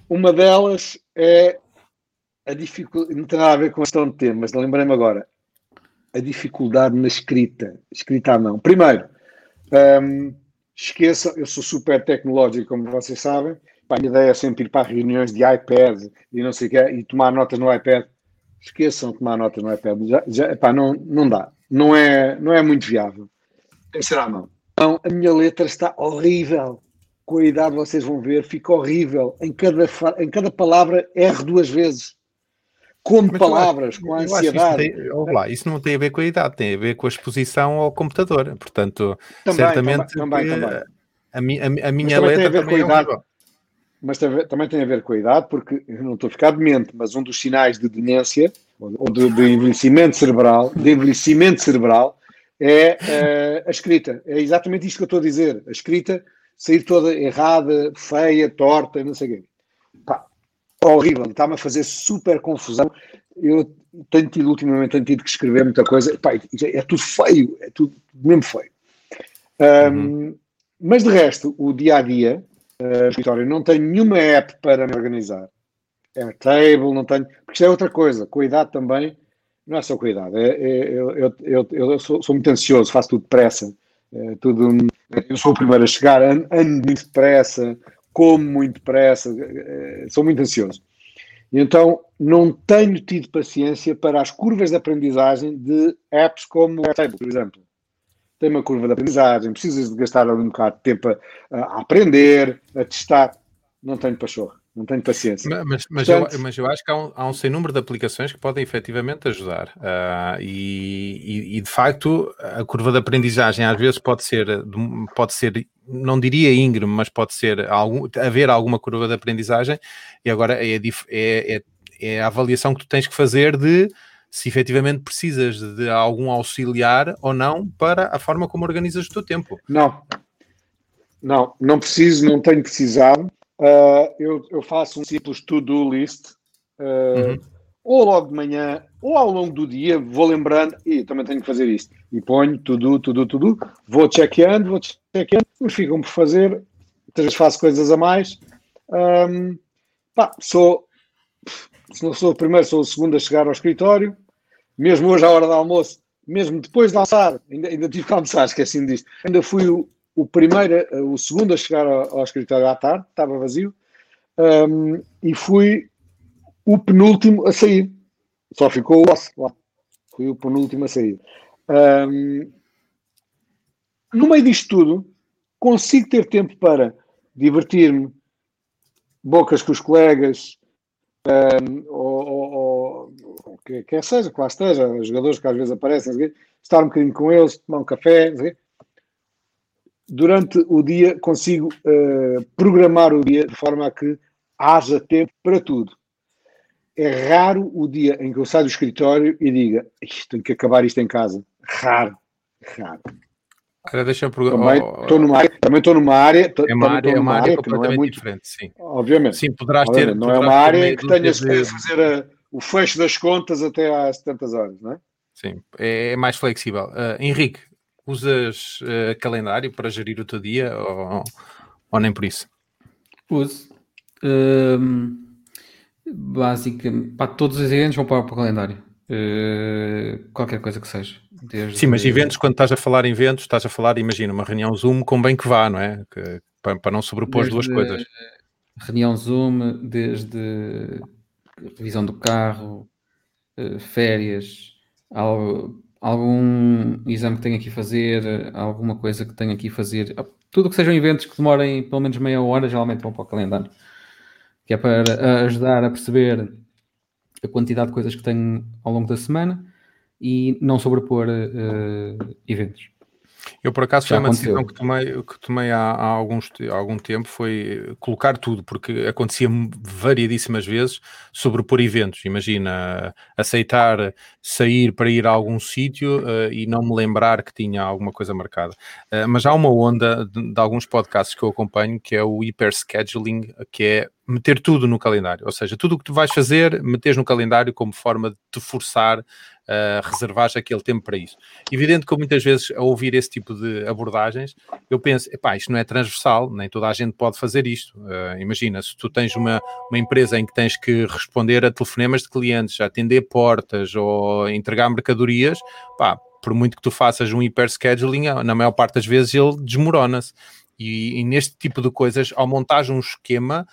Uma delas é a dificuldade, não tem nada a ver com a questão de tempo, mas lembrei-me agora, a dificuldade na escrita, escrita à mão. Primeiro, um, esqueça, eu sou super tecnológico, como vocês sabem, Pá, a minha ideia é sempre ir para reuniões de iPad e não sei o quê, e tomar notas no iPad. Esqueçam de tomar notas no iPad. Já, já, pá, não, não dá. Não é, não é muito viável. Tem que ser à mão. Então, a minha letra está horrível. Com a idade vocês vão ver, fica horrível. Em cada, em cada palavra, R duas vezes. Como Mas palavras, com a ansiedade. Isso, tem, lá, isso não tem a ver com a idade, tem a ver com a exposição ao computador. Portanto, também, certamente também, também, também. A, a, a, minha letra também é horrível mas também tem a ver com a idade, porque eu não estou a ficar demente, mas um dos sinais de demência ou de, de envelhecimento cerebral, de envelhecimento cerebral, é uh, a escrita. É exatamente isto que eu estou a dizer. A escrita sair toda errada, feia, torta, não sei o quê. Horrível, está-me a fazer super confusão. Eu tenho tido, ultimamente, tenho tido que escrever muita coisa. Pá, é tudo feio, é tudo mesmo feio. Um, uhum. Mas de resto, o dia a dia, uh, escritório. Não tenho nenhuma app para me organizar. Airtable, não tenho. Porque isto é outra coisa. Idade também, não é só idade. É, é, eu, eu, eu, eu sou, sou, muito ansioso, faço tudo depressa. É, tudo, eu sou o primeiro a chegar, ando, ando muito depressa, como muito depressa, é, sou muito ansioso. E então não tenho tido paciência para as curvas de aprendizagem de apps como o Airtable, por exemplo tem uma curva de aprendizagem, precisas de gastar um bocado de tempo a, a aprender, a testar. Não tenho pachorra, não tenho paciência. Mas, mas, Portanto, eu, mas eu, acho que há um, há um sem número de aplicações que podem efetivamente ajudar. Uh, e, e, de facto, a curva de aprendizagem às vezes pode ser, pode ser não diria íngreme, mas pode ser algum, haver alguma curva de aprendizagem. E agora é, é, é, é a avaliação que tu tens que fazer de se efetivamente precisas de algum auxiliar ou não para a forma como organizas o teu tempo. Não, não, não preciso, não tenho precisado. Uh, eu, eu, faço um simples to-do list, uh, uhum. ou logo de manhã, ou ao longo do dia, vou lembrando, e também tenho que fazer isto, e ponho tudo, tudo, tudo, vou check-in, vou check-in, mas ficam por fazer, às vezes faço coisas a mais. Um, pá, sou, se não sou o primeiro, sou o segundo a chegar ao escritório, mesmo hoje à hora do almoço, mesmo depois de almoçar, ainda, ainda tive que almoçar, esqueci-me disto. Ainda fui o, o primeiro, o segundo a chegar ao, ao escritório à tarde, estava vazio, um, e fui o penúltimo a sair. Só ficou o osso lá. Fui o penúltimo a sair. Um, no meio disto tudo, consigo ter tempo para divertir-me, bocas com os colegas, um, ou, ou que quer seja, que lá esteja, os jogadores que às vezes aparecem, estar um bocadinho com eles, tomar um café, durante o dia consigo uh, programar o dia de forma a que haja tempo para tudo. É raro o dia em que eu saio do escritório e diga tenho que acabar isto em casa. Raro, raro. Agora deixa Também estou numa área, também estou numa área, é uma área, é uma área, área completamente é muito, diferente, sim. Obviamente. Sim, poderás obviamente. ter. Não é uma área em que tenhas que fazer a, o fecho das contas até às 70 horas, não é? Sim, é, é mais flexível. Uh, Henrique, usas uh, calendário para gerir o teu dia ou, ou nem por isso? Uso. Um, basicamente, para todos os eventos vão para o calendário. Uh, qualquer coisa que seja. Desde... Sim, mas eventos, quando estás a falar em eventos, estás a falar, imagina, uma reunião Zoom com bem que vá, não é? Que, para, para, não sobrepor desde, duas coisas. Reunião Zoom, desde revisão do carro, uh, férias, algo, algum exame que tenho aqui a fazer, alguma coisa que tenho aqui a fazer, tudo que sejam eventos que demorem pelo menos meia hora, geralmente vão para o calendário. Que é para ajudar a perceber a quantidade de coisas que tenho ao longo da semana e não sobrepor uh, eventos. Eu, por acaso, foi uma decisão que tomei, que tomei há, há, alguns, há algum tempo, foi colocar tudo, porque acontecia variedíssimas vezes sobrepor eventos. Imagina, aceitar sair para ir a algum sítio uh, e não me lembrar que tinha alguma coisa marcada. Uh, mas há uma onda de, de, alguns podcasts que eu acompanho, que é o hyperscheduling, que é meter tudo no calendário. Ou seja, tudo o que tu vais fazer, meteres no calendário como forma de te forçar a uh, reservar aquele tempo para isso. Evidente que muitas vezes, a ouvir esse tipo de abordagens, eu penso, epá, isto não é transversal, nem toda a gente pode fazer isto. Uh, imagina, se tu tens uma, uma empresa em que tens que responder a telefonemas de clientes, atender portas ou entregar mercadorias, pá, por muito que tu faças um hyperscheduling, na maior parte das vezes ele desmorona-se. E, e, neste tipo de coisas, ao montar um esquema,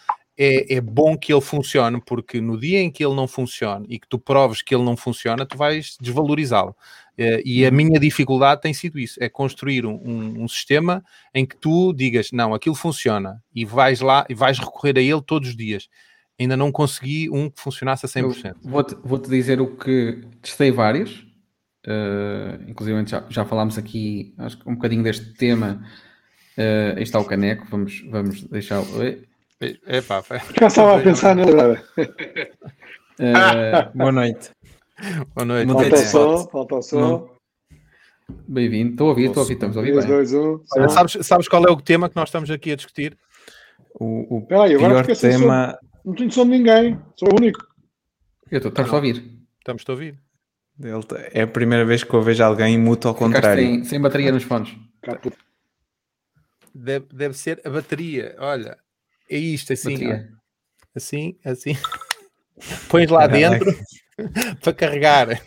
é, é, bom que ele funcione, porque no dia em que ele não funciona e que tu proves que ele não funciona, tu vais desvalorizá-lo. Eh, e a uhum. minha dificuldade tem sido isso: é construir um, um, um, sistema em que tu digas, não, aquilo funciona, e vais lá e vais recorrer a ele todos os dias. Ainda não consegui um que funcionasse a 100%. Vou-te vou -te dizer o que testei vários, uh, inclusive já, já falámos aqui acho que um bocadinho deste tema. Uh, está o caneco, vamos, vamos deixá-lo. Epá, Já estava a pensar nele agora. Uh, (laughs) boa noite. Boa noite. Falta o som, falta o som. Bem-vindo. Estou a ouvir, estou a ouvir, estamos a ouvir 3, 2, 1. Olha, sabes, sabes qual é o tema que nós estamos aqui a discutir? O, o Peraí, pior tema... Não tenho som de ninguém, sou o único. Eu estou, estamos a ouvir. Estamos a ouvir. É a primeira vez que eu vejo alguém muto ao contrário. Sem, sem bateria nos fones. Deve, deve ser a bateria. Olha, é isto, assim, assim, assim. (laughs) Pões lá dentro (laughs) para carregar.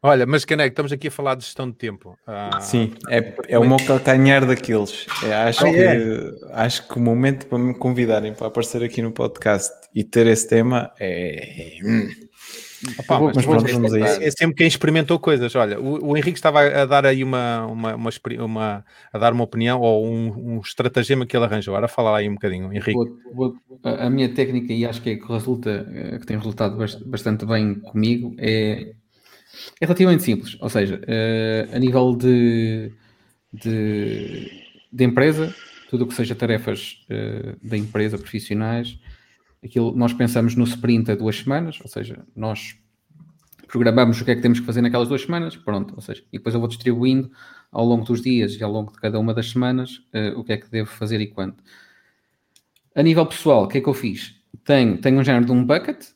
Olha, mas Caneco, estamos aqui a falar de gestão de tempo. Ah, Sim, é, é o meu calcanhar daqueles. É, acho, ah, que, é? acho que o momento para me convidarem para aparecer aqui no podcast e ter esse tema é. Opa, mas, mas pronto, vamos a isso. É sempre quem experimentou coisas. Olha, o, o Henrique estava a dar aí uma, uma, uma, uma, a dar uma opinião ou um, um estratagema que ele arranjou. Agora fala aí um bocadinho, Henrique. Vou, vou, a minha técnica, e acho que é que resulta, eh, que tem resultado bastante bem comigo, é, é relativamente simples. Ou seja, uh, a nível de, de, de, empresa, tudo o que seja tarefas uh, da empresa, profissionais, aquilo, nós pensamos no sprint a duas semanas, ou seja, nós programamos o que é que temos que fazer naquelas duas semanas, pronto, ou seja, e depois eu vou distribuindo ao longo dos dias e ao longo de cada uma das semanas uh, o que é que devo fazer e quando. A nível pessoal, o que é que eu fiz? Tenho, tenho um género de um bucket,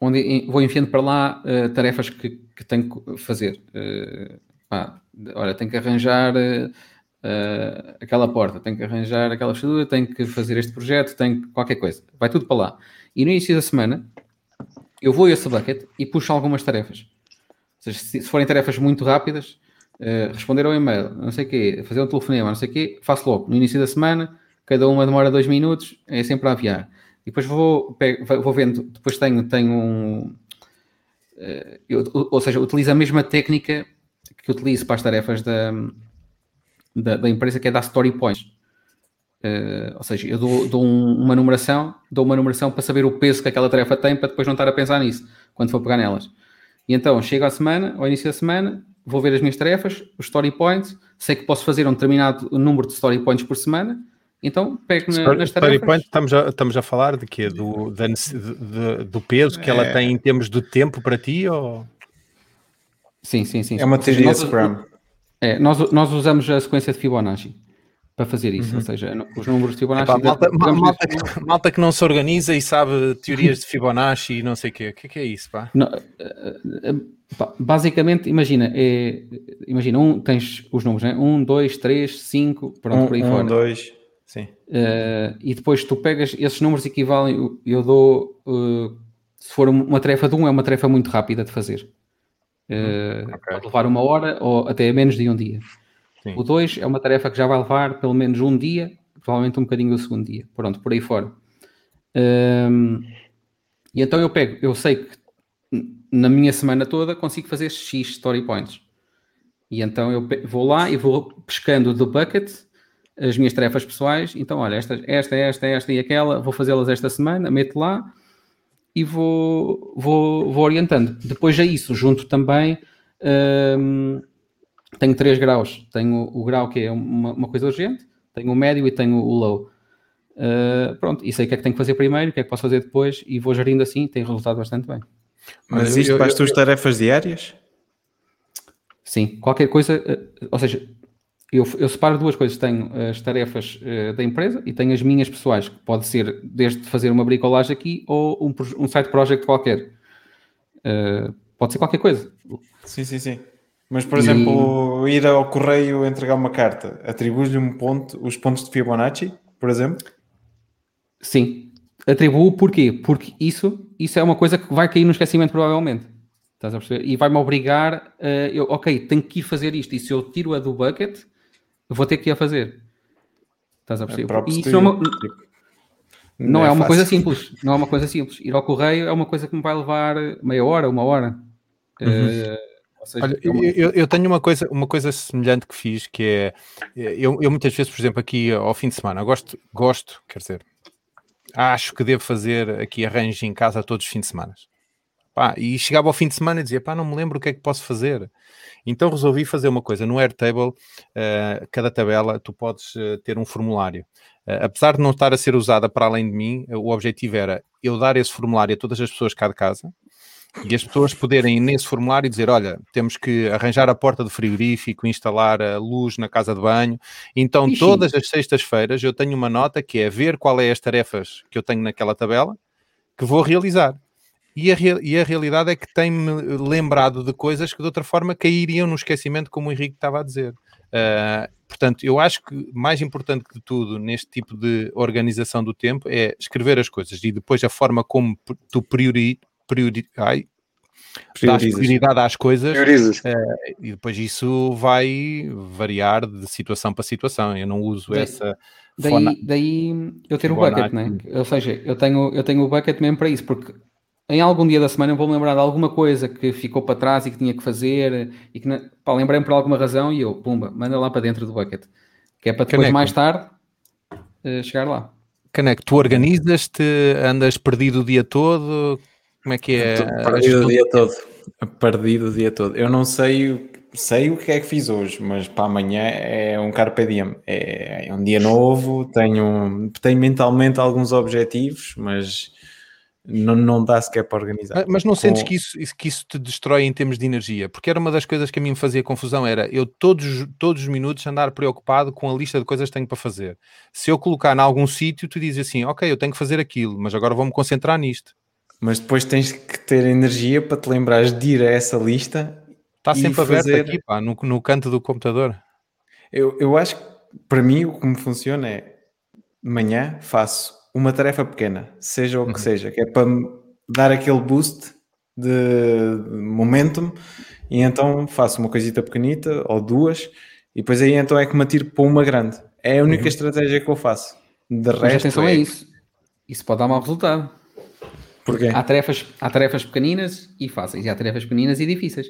onde vou enfiando para lá uh, tarefas que, que, tenho que fazer. Uh, pá, olha, tenho que arranjar uh, aquela porta, tenho que arranjar aquela fechadura, tenho que fazer este projeto, tenho que qualquer coisa. Vai tudo para lá. E no início da semana, eu vou a esse bucket e puxo algumas tarefas. Ou seja, se, se forem tarefas muito rápidas, uh, responder ao e-mail, não sei o quê, fazer um telefonema, não sei o quê, faço logo. No início da semana, cada uma demora dois minutos, é sempre a aviar. E depois vou, pego, vou vendo, depois tenho, tenho um. Uh, eu, ou seja, utilizo a mesma técnica que utilizo para as tarefas da, da, da empresa que é dar story points. Uh, ou seja, eu dou, dou um, uma numeração, dou uma numeração para saber o peso que aquela tarefa tem para depois não estar a pensar nisso quando for pegar nelas. E então chego à semana, ao início da semana, vou ver as minhas tarefas, os story points, sei que posso fazer um determinado número de story points por semana, então pego na, nas tarefas. Story point, estamos a, estamos a falar de quê? Do, da, de, do peso que é. ela tem em termos de tempo para ti? Ou... Sim, sim, sim. É uma teoria Scrum. É, nós, nós usamos a sequência de Fibonacci para fazer isso, uhum. ou seja, os números de Fibonacci. Malta, malta, que, malta, que, não se organiza e sabe teorias de Fibonacci e não sei o quê. O que é, que é isso, pá? Não, eh, eh, pá? Basicamente, imagina, é, imagina, um, tens os números, né? 1, 2, 3, 5, pronto, um, por aí um, fora. 1, 2, sim. Uh, e depois tu pegas, esses números equivalem, eu dou, uh, se for uma tarefa de um, é uma tarefa muito rápida de fazer. Uh, okay. Pode levar uma hora ou até menos de um dia. Sim. O 2 é uma tarefa que já vai levar pelo menos um dia, provavelmente um bocadinho do segundo dia. Pronto, por aí fora. Um, e então eu pego, eu sei que na minha semana toda consigo fazer X story points. E então eu vou lá e vou pescando do bucket as minhas tarefas pessoais. Então, olha, esta, esta, esta, esta e aquela, vou fazê-las esta semana, meto lá e vou, vou, vou orientando. Depois a isso, junto também um, tenho três graus. Tenho o grau que é uma, uma coisa urgente, tenho o médio e tenho o low. Uh, pronto, e sei o que é que tenho que fazer primeiro, o que é que posso fazer depois, e vou gerindo assim, tem resultado bastante bem. Mas isto para as tuas tarefas diárias? Sim, qualquer coisa, uh, ou seja, eu, eu, separo duas coisas. Tenho as tarefas uh, da empresa e tenho as minhas pessoais, que pode ser desde fazer uma bricolagem aqui ou um, um site project qualquer. Uh, pode ser qualquer coisa. Sim, sim, sim. Mas, por exemplo, ir ao correio entregar uma carta, atribui-lhe um ponto, os pontos de Fibonacci, por exemplo? Sim. Atribuo porquê? Porque isso, isso é uma coisa que vai cair no esquecimento, provavelmente. Estás a perceber? E vai-me obrigar a. Eu, ok, tenho que ir fazer isto. E se eu tiro a do bucket, vou ter que ir a fazer. Estás a perceber? É e isso não, é uma, não, não é, é uma coisa simples. Não é uma coisa simples. Ir ao correio é uma coisa que me vai levar meia hora, uma hora. Uhum. Uh, Seja, Olha, eu, eu, tenho uma coisa, uma coisa semelhante que fiz, que é eu, eu muitas vezes, por exemplo, aqui ao fim de semana, gosto, gosto, quer dizer, acho que devo fazer aqui arranjo em casa todos os fins de semana. Pá, e chegava ao fim de semana e dizia, pá, não me lembro o que é que posso fazer. Então resolvi fazer uma coisa. No Airtable, uh, cada tabela, tu podes uh, ter um formulário. Uh, apesar de não estar a ser usada para além de mim, o objetivo era eu dar esse formulário a todas as pessoas cá de casa e as pessoas poderem nesse formulário dizer: Olha, temos que arranjar a porta do frigorífico, instalar a luz na casa de banho. Então, Ixi. todas as sextas-feiras eu tenho uma nota que é ver qual é as tarefas que eu tenho naquela tabela que vou realizar. E a, e a realidade é que tem-me lembrado de coisas que de outra forma cairiam no esquecimento, como o Henrique estava a dizer. Uh, portanto, eu acho que mais importante de tudo neste tipo de organização do tempo é escrever as coisas e depois a forma como tu priori, priori, ai, dás prioridade às coisas uh, e depois isso vai variar de situação para situação. Eu não uso daí, essa. Daí, fona... daí eu ter o bucket, né? ou seja, eu tenho, eu tenho o bucket mesmo para isso, porque em algum dia da semana eu vou me lembrar de alguma coisa que ficou para trás e que tinha que fazer e que lembrei-me por alguma razão e eu, pumba, manda lá para dentro do bucket, que é para depois Caneco. mais tarde uh, chegar lá. Caneco, tu organizas-te, andas perdido o dia todo, como é que é? Perdido o dia todo. Perdido o dia todo. Eu não sei, sei o que é que fiz hoje, mas para amanhã é um carpe diem. É, é um dia novo, tenho, tenho mentalmente alguns objetivos, mas não, não dá sequer para organizar. Mas não sentes que, isso, que isso te destrói em termos de energia? Porque era uma das coisas que a mim me fazia confusão, era eu todos, todos os minutos andar preocupado com a lista de coisas que tenho para fazer. Se eu colocar em algum sítio, tu dizes assim, ok, eu tenho que fazer aquilo, mas agora vou-me concentrar nisto mas depois tens que ter energia para te lembrares de ir a essa lista. Está sempre aberto fazer... aqui, pá, no, no canto do computador. Eu, eu acho que para mim o que me funciona é de manhã faço uma tarefa pequena, seja o que uhum. seja, que é para dar aquele boost de momentum e então faço uma coisita pequenita ou duas e depois aí então é que me atiro para uma grande. É a única uhum. estratégia que eu faço. De resto, atenção é... a isso. Isso pode dar mau resultado. Porquê? Há tarefas, há tarefas pequeninas e fáceis, e há tarefas pequeninas e difíceis.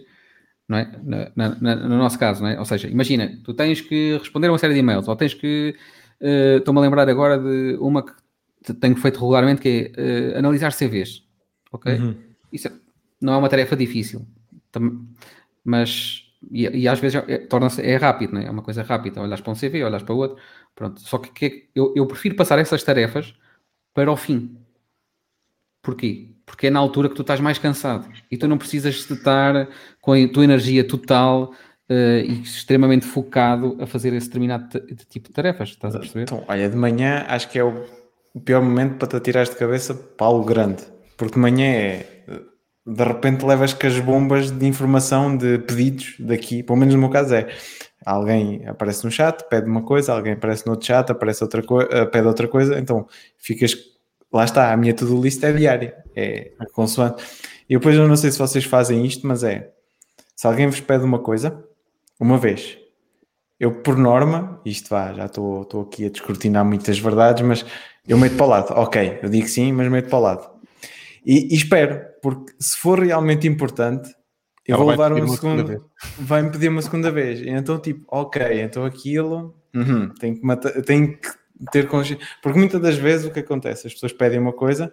não é? Na, na, no nosso caso, não é? Ou seja, imagina, tu tens que responder a uma série de e-mails, ou tens que. Uh, Estou-me a lembrar agora de uma que tenho feito regularmente, que é uh, analisar CVs. Ok? Uhum. Isso é, não é uma tarefa difícil, mas. E, e às vezes é, torna-se é rápido, não é? uma coisa rápida. Olhas para um CV, olhas para o outro, pronto. Só que, que é eu, eu prefiro passar essas tarefas para o fim. Porquê? Porque é na altura que tu estás mais cansado e tu não precisas de estar com a tua energia total uh, e extremamente focado a fazer esse determinado tipo de tarefas. Estás a perceber? Então, olha, de manhã acho que é o, o pior momento para te atirar de cabeça para algo grande, porque de manhã é de repente levas com as bombas de informação de pedidos daqui, pelo menos no meu caso é alguém aparece no chat, pede uma coisa, alguém aparece no outro chat, aparece outra eh, pede outra coisa, então ficas lá está, a minha to-do list é diária, é consoante. E depois eu não sei se vocês fazem isto, mas é se alguém vos pede uma coisa, uma vez, eu por norma, isto vá, já estou aqui a descortinar muitas verdades, mas eu meto para o lado, ok, eu digo sim, mas meto para o lado. E, e espero, porque se for realmente importante, eu vou levar uma, uma segunda, vai-me pedir uma segunda vez. E então, tipo, ok, então aquilo uhum, tem, que matar, tem que ter consciência. Porque muitas das vezes o que acontece? As pessoas pedem uma coisa,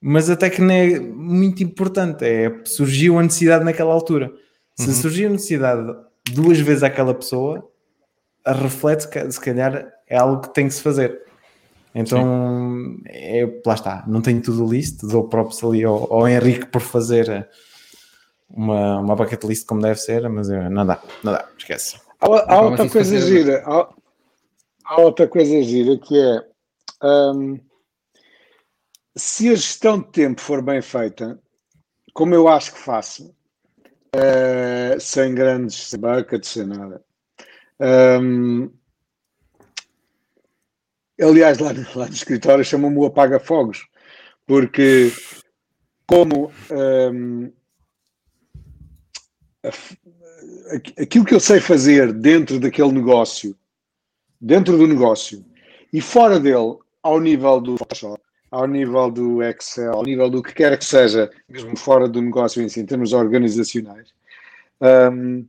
mas até que não é muito importante. É, surgiu a necessidade naquela altura. Se uhum. surgiu a necessidade duas vezes àquela pessoa, a reflete se calhar é algo que tem que se fazer. Então, é, lá está, não tenho tudo list, dou props ali ao, ao Henrique por fazer uma, uma bucket list como deve ser, mas não dá, não dá, esquece. Há, há outra coisa gira, há, há outra coisa gira que é um, se a gestão de tempo for bem feita, como eu acho que faço, uh, sem grandes buckets, sem nada. Um, aliás, lá, lá no escritório chamam-me o apaga-fogos, porque como um, aquilo que eu sei fazer dentro daquele negócio dentro do negócio e fora dele, ao nível do Photoshop, ao nível do Excel, ao nível do que quer que seja, mesmo fora do negócio em si, em termos organizacionais, um,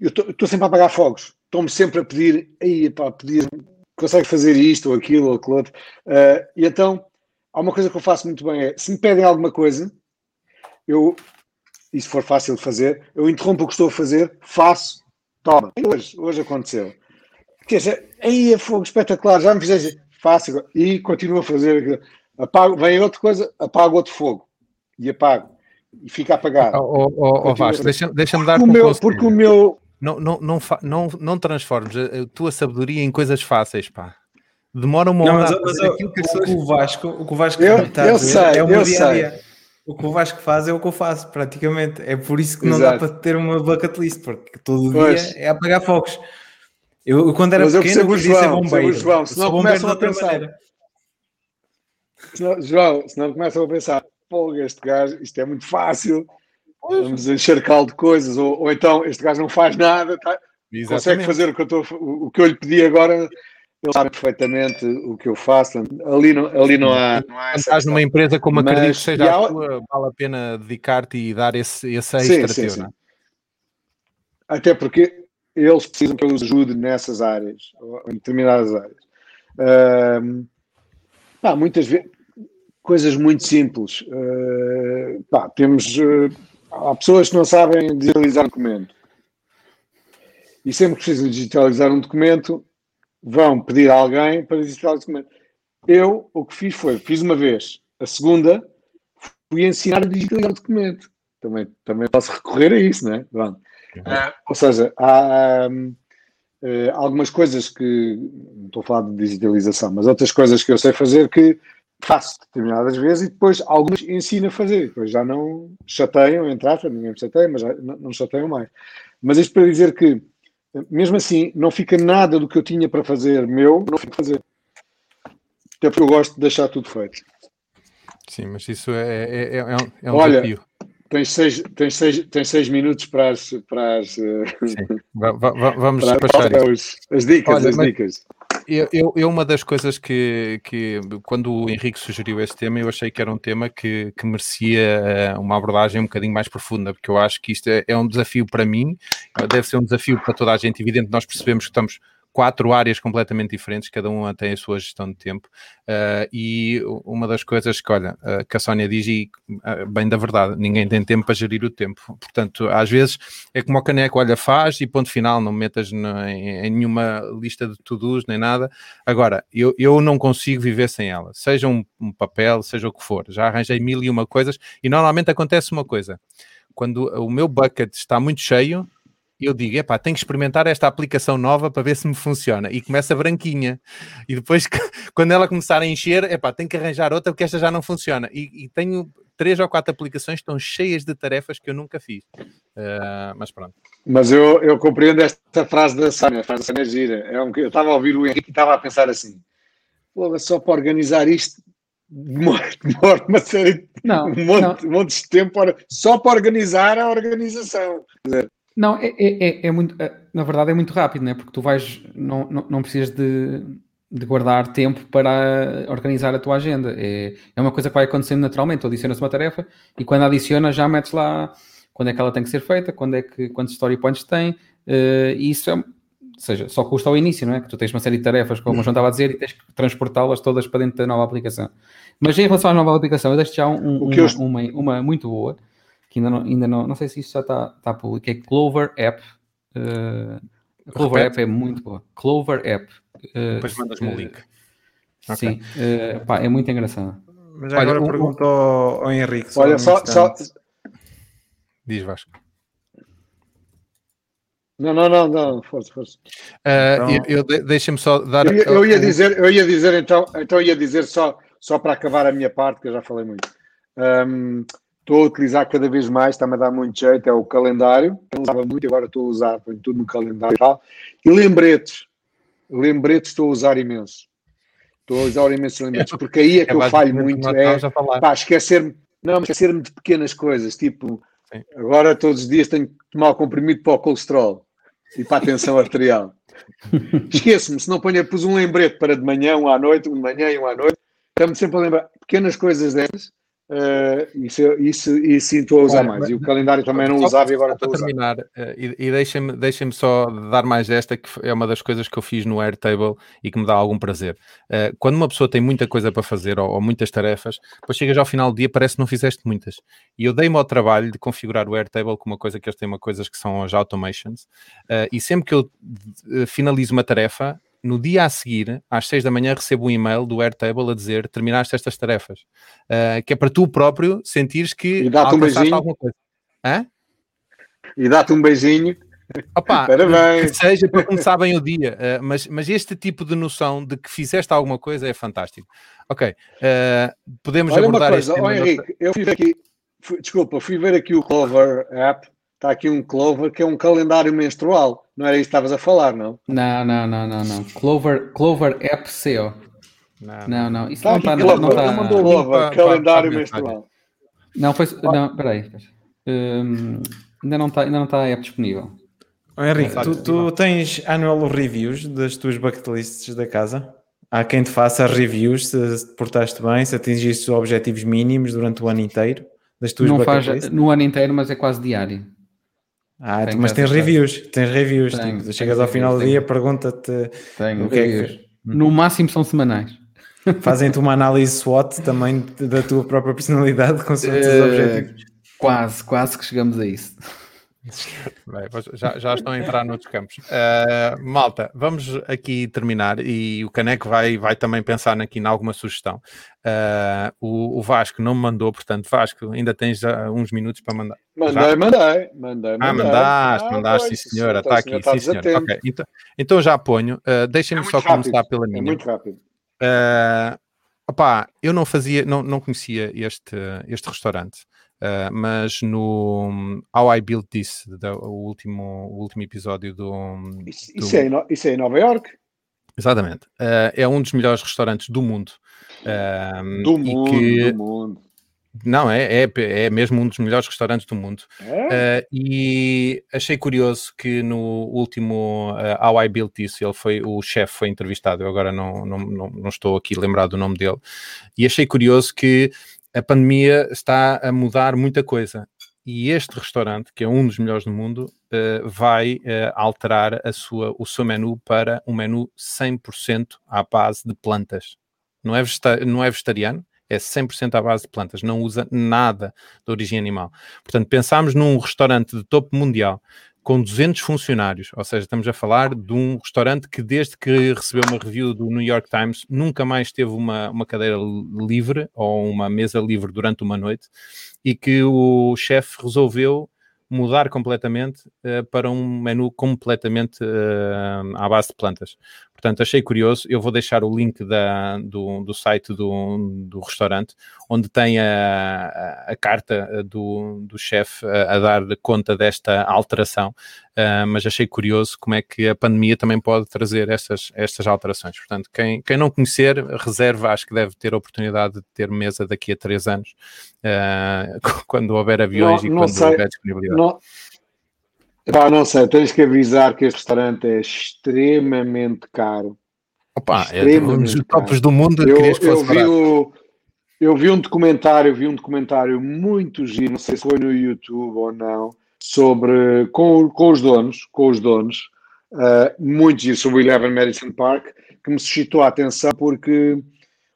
eu estou sempre a apagar fogos. Estou-me sempre a pedir, aí, pá, pedir, consegue fazer isto ou aquilo ou aquilo outro. Uh, e então, há uma coisa que eu faço muito bem, é, se me pedem alguma coisa, eu, e se for fácil de fazer, eu interrompo o que estou a fazer, faço, toma. Hoje, hoje aconteceu. Quer dizer, aí é fogo espetacular, já me fizeste fácil e continuo a fazer. Apago, vem outra coisa, apago outro fogo e apago e fica apagado. Oh, oh, oh Vasco, deixa-me deixa dar porque o meu, porque o meu não, não, não, não, não transformes a, tua sabedoria em coisas fáceis, pá. Demora uma hora não, mas, mas aquilo que pessoas... o Vasco, o que o Vasco eu, está eu sei, é o meu dia a dia. O que o Vasco faz é o que eu faço, praticamente. É por isso que não Exato. dá para ter uma bucket list, porque todo pois. dia é apagar fogos. Eu, eu quando era Mas pequeno, eu queria ser bombeiro. João, senão começam a pensar. Senão, João, senão começam a pensar, pô, este gajo, isto é muito fácil, vamos encharcar de coisas, ou, ou, então este gajo não faz nada, tá? consegue fazer o que, eu tô, o, o que eu lhe pedi agora, ele sabe perfeitamente o que eu faço, ali não, ali não há. Não há estás numa empresa como Mas, acredito que seja a tua, vale a pena dedicar-te e dar esse, esse extra sim, sim, sim. Até porque eles precisam que eu os ajude nessas áreas, em determinadas áreas. Uh, pá, muitas vezes, coisas muito simples. Uh, pá, temos, uh, há pessoas que não sabem digitalizar um documento. E sempre que precisam digitalizar um documento, vão pedir a alguém para digitalizar o documento. Eu, o que fiz foi, fiz uma vez. A segunda, fui ensinar a digitalizar o documento. Também, também posso recorrer a isso, não é? Pronto. Uh, ou seja, há um, uh, eh, algumas coisas que, não estou a falar de digitalização, mas outras coisas que eu sei fazer que faço determinadas vezes e depois algumas ensino a fazer. Depois já não chateiam, entre aspas, ninguém me chateia, mas já não, não chateiam mais. Mas isto para dizer que, mesmo assim, não fica nada do que eu tinha para fazer meu, não fico a fazer. Até porque eu gosto de deixar tudo feito. Sim, mas isso é, é, é, é um, é um Olha, desafio. Tens seis, tens seis, tens seis minutos para as. Para as (laughs) va, vamos para, despachar as, as dicas, Olha, as mas, dicas. Eu, eu, eu, uma das coisas que, que, quando o Henrique sugeriu esse tema, eu achei que era um tema que, que merecia eh, uma abordagem um bocadinho mais profunda, porque eu acho que isto é, é um desafio para mim, deve ser um desafio para toda a gente. Evidente, nós percebemos que estamos quatro áreas completamente diferentes, cada uma tem a sua gestão de tempo. Uh, e uma das coisas que, olha, uh, que a Sónia diz, e uh, bem da verdade, ninguém tem tempo para gerir o tempo. Portanto, às vezes é como o caneco, olha, faz e ponto final, não metas no, em, em, nenhuma lista de to-dos nem nada. Agora, eu, eu não consigo viver sem ela, seja um, um papel, seja o que for. Já arranjei mil e uma coisas e normalmente acontece uma coisa. Quando o meu bucket está muito cheio, eu digo, epá, tenho que experimentar esta aplicação nova para ver se me funciona. E começa branquinha. E depois, (laughs) quando ela começar a encher, epá, tenho que arranjar outra porque esta já não funciona. E, e tenho três ou quatro aplicações que estão cheias de tarefas que eu nunca fiz. Uh, mas pronto. Mas eu, eu compreendo esta frase da Sânia, a frase da Sânia é gira. É um, eu estava a ouvir o Henrique e estava a pensar assim, pô, só para organizar isto demora, (laughs) demora uma série, não, um, monte, não. um monte de tempo para, só para organizar a organização. Quer dizer, não, é, é, é, é muito. É, na verdade, é muito rápido, né? Porque tu vais. Não, não, não precisas de, de guardar tempo para organizar a tua agenda. É, é uma coisa que vai acontecendo naturalmente. Adiciona-se uma tarefa e quando adiciona já metes lá quando é que ela tem que ser feita, quando é que quantos story points tem. Uh, e isso é, ou seja, só custa ao início, não é? Que tu tens uma série de tarefas, como o João estava a dizer, e tens que transportá-las todas para dentro da nova aplicação. Mas em relação à nova aplicação, eu deixo já um, uma, uma, uma, muito boa que ainda não, ainda não, não sei se isso já está, está público, é Clover App. Uh, Clover Repete. App é muito boa. Clover App. Uh, Depois mandas-me o uh, link. Sim, okay. uh, pá, é muito engraçado. Mas agora Olha, pergunto ao, ao Henrique. Olha, só, só. Diz Vasco. Não, não, não, não, força, força. Uh, então... Eu, eu deixa-me só dar. Eu, eu, ia dizer, eu ia dizer então, então ia dizer só, só para acabar a minha parte, que eu já falei muito. Um, estou a utilizar cada vez mais, está-me a dar muito jeito, é o calendário. Eu usava muito, agora estou a usar, ponho tudo no calendário e tal. E lembretes. Lembretes estou a usar imenso. Estou a usar imensos lembretes, porque aí é que é eu falho muito. É, pá, esquecer-me não, esquecer-me de pequenas coisas, tipo, Sim. agora todos os dias tenho que tomar o comprimido para o colesterol e para a tensão arterial. Esqueço-me, se não ponho, pus um lembrete para de manhã, um à noite, um de manhã e um à noite. Estamos sempre a lembrar pequenas coisas dessas Uh, isso, isso, isso estou a usar Olha, mais. E o calendário também não usava e agora estou a usar. terminar, uh, e, e deixem-me deixem só dar mais esta, que é uma das coisas que eu fiz no Airtable e que me dá algum prazer. Uh, quando uma pessoa tem muita coisa para fazer ou, ou, muitas tarefas, depois chegas ao final do dia parece que não fizeste muitas. E eu dei-me ao trabalho de configurar o Airtable com uma coisa que eles têm uma coisas que são as automations, e sempre que eu finalizo uma tarefa, no dia a seguir, às 6 da manhã, recebo um e-mail do Airtable a dizer terminaste estas tarefas. Uh, que é para tu próprio sentires que e dá-te um beijinho. alguma coisa. Hã? E dá-te um beijinho. Opa, (laughs) Parabéns. Que seja para começar bem o dia, uh, mas, mas este tipo de noção de que fizeste alguma coisa é fantástico. Ok, uh, podemos Olha abordar uma coisa, oh, Henrique, eu fui aqui, fui, desculpa, fui ver aqui o Clover App Está aqui um Clover que é um calendário menstrual. Não era isso que estavas a falar, não? Não, não, não, não, não. Clover, Clover App SEO. Não, não, não. Isso tá não está. Não, não tá... Clover, calendário menstrual. Não, foi. Não, peraí. Um, ainda não está ainda não está a app disponível. Oh, Henrique, tu, tu tens annual reviews das tuas bucket lists da casa? Há quem te faça reviews se te portaste bem, se atingiste os objetivos mínimos durante o ano inteiro das tuas não bucket faz lists? no ano inteiro, mas é quase diário. Ah, tem mas tens reviews, tens reviews. Tenho, tipo, chegas ao final do dia, pergunta-te o que é que. No máximo são semanais. (laughs) Fazem-te uma análise SWOT também da tua própria personalidade com os uh, objetivos. Quase, quase que chegamos a isso. (laughs) Bem, já, já, estão a entrar noutros campos. Uh, malta, vamos aqui terminar e o Caneco vai, vai também pensar aqui em alguma sugestão. Uh, o, o, Vasco não me mandou, portanto, Vasco, ainda tens uh, uns minutos para mandar. Mandei, já? mandei, mandei. Ah, mandaste, ah, mandaste, sim senhora, está aqui, sim senhora. Okay, então, então já ponho. Uh, Deixem-me é só rápido, começar pela minha. É muito rápido. Uh, opá, eu não fazia, não, não conhecia este, este restaurante. Uh, mas no How I Built This, o, último, o último episódio do. Isso, do... Isso, é, em, isso é em Nova York? Exatamente. Uh, é um dos melhores restaurantes do mundo. Uh, do mundo, que... do mundo. Não, é, é, é mesmo um dos melhores restaurantes do mundo. É? Uh, e achei curioso que no último uh, How I Built This, ele foi, o chefe foi entrevistado, eu agora não, não, não, não estou aqui lembrado do nome dele, e achei curioso que a pandemia está a mudar muita coisa. E este restaurante, que é um dos melhores do mundo, uh, vai alterar a sua, o seu menu para um menu 100% à base de plantas. Não é, não é vegetariano, é 100% à base de plantas, não usa nada de origem animal. Portanto, pensámos num restaurante de topo mundial com 200 funcionários, ou seja, estamos a falar de um restaurante que desde que recebeu uma review do New York Times nunca mais teve uma, uma cadeira livre ou uma mesa livre durante uma noite e que o chefe resolveu mudar completamente uh, para um menu completamente uh, à base de plantas. Portanto, achei curioso. Eu vou deixar o link da, do, do site do, do restaurante, onde tem a, a, a carta eh, do, do chefe a, a, dar conta desta alteração. Uh, mas achei curioso como é que a pandemia também pode trazer estas, estas alterações. Portanto, quem, quem não conhecer, reserva, acho que deve ter a oportunidade de ter mesa daqui a três anos, uh, (laughs) quando houver aviões não, e quando sei, houver disponibilidade. Não, Pá, não sei, tens que avisar que este restaurante é extremamente caro. Opa, extremamente é um dos topos do mundo. Eu, eu vi, o, eu vi um documentário, vi um documentário muito giro, não sei se foi no YouTube ou não, sobre com, com os donos, com os donos, uh, muito giro sobre o Eleven Madison Park, que me suscitou a atenção porque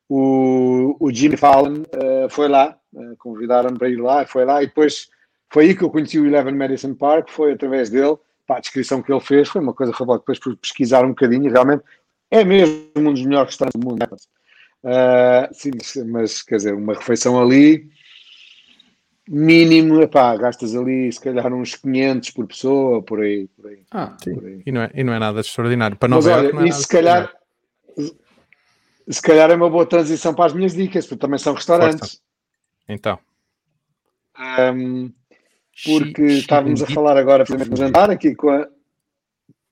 o, o Jimmy Fallon uh, foi lá, uh, convidaram-me para ir lá, foi lá e depois foi aí que eu conheci o Eleven Madison Park, foi através dele, pá, a descrição que ele fez foi uma coisa fabulosa. Depois por pesquisar um bocadinho realmente é mesmo um dos melhores restaurantes do mundo. Uh, sim, mas quer dizer, uma refeição ali, mínimo, epá, gastas ali se calhar uns 500 por pessoa, por aí. Por aí, ah, sim. Aí. E, não é, e não é nada extraordinário. Para mas olha, não é e se calhar, se calhar é uma boa transição para as minhas dicas, porque também são restaurantes. Força. Então. Um, porque estávamos a falar agora, exemplo, no jantar aqui com a,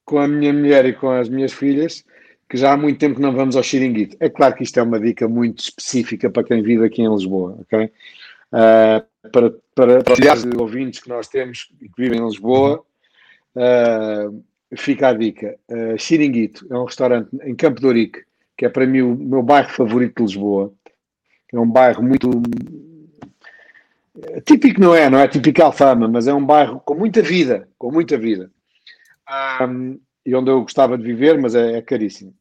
com a minha mulher e com as minhas filhas, que já há muito tempo que não vamos ao xiringuito. É claro que isto é uma dica muito específica para quem vive aqui em Lisboa, ok? Uh, para, para, para os ouvintes que nós temos e que vivem em Lisboa, uh, fica a dica. Uh, xiringuito é um restaurante em Campo de Ourique, que é para mim o meu bairro favorito de Lisboa. É um bairro muito típico não é, não é típico Alfama, mas é um bairro com muita vida, com muita vida. Um, e onde eu gostava de viver, mas é, é caríssimo.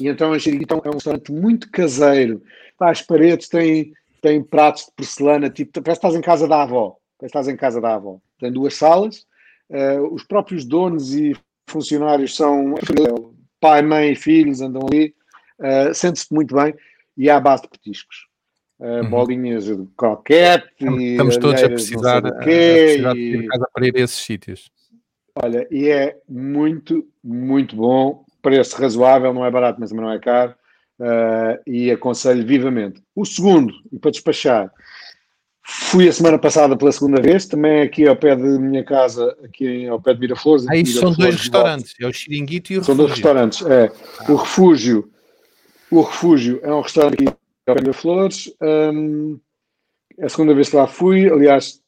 E então a Xeriquitão é um restaurante muito caseiro. as paredes têm, têm pratos de porcelana, tipo, parece que estás em casa da avó. Parece que estás em casa da avó. Tem duas salas, uh, os próprios donos e funcionários são pai, mãe e filhos, andam ali, uh, sente-se muito bem e é à base de petiscos uhum. bolinhas de croquete. Estamos todos a precisar, quê, a precisar de ir casa para ir a esses sítios. Olha, e é muito, muito bom, preço razoável, não é barato, mas não é caro, uh, e aconselho vivamente. O segundo, e para despachar, fui a semana passada pela segunda vez, também aqui ao pé de minha casa, aqui ao pé de Miraflores. Ah, isso são dois restaurantes, é o Xiringuito e o Refúgio. São dois restaurantes, é. Ah. O Refúgio, o Refúgio é um restaurante aqui Aurélio Flores. Um, a segunda vez que lá fui, aliás,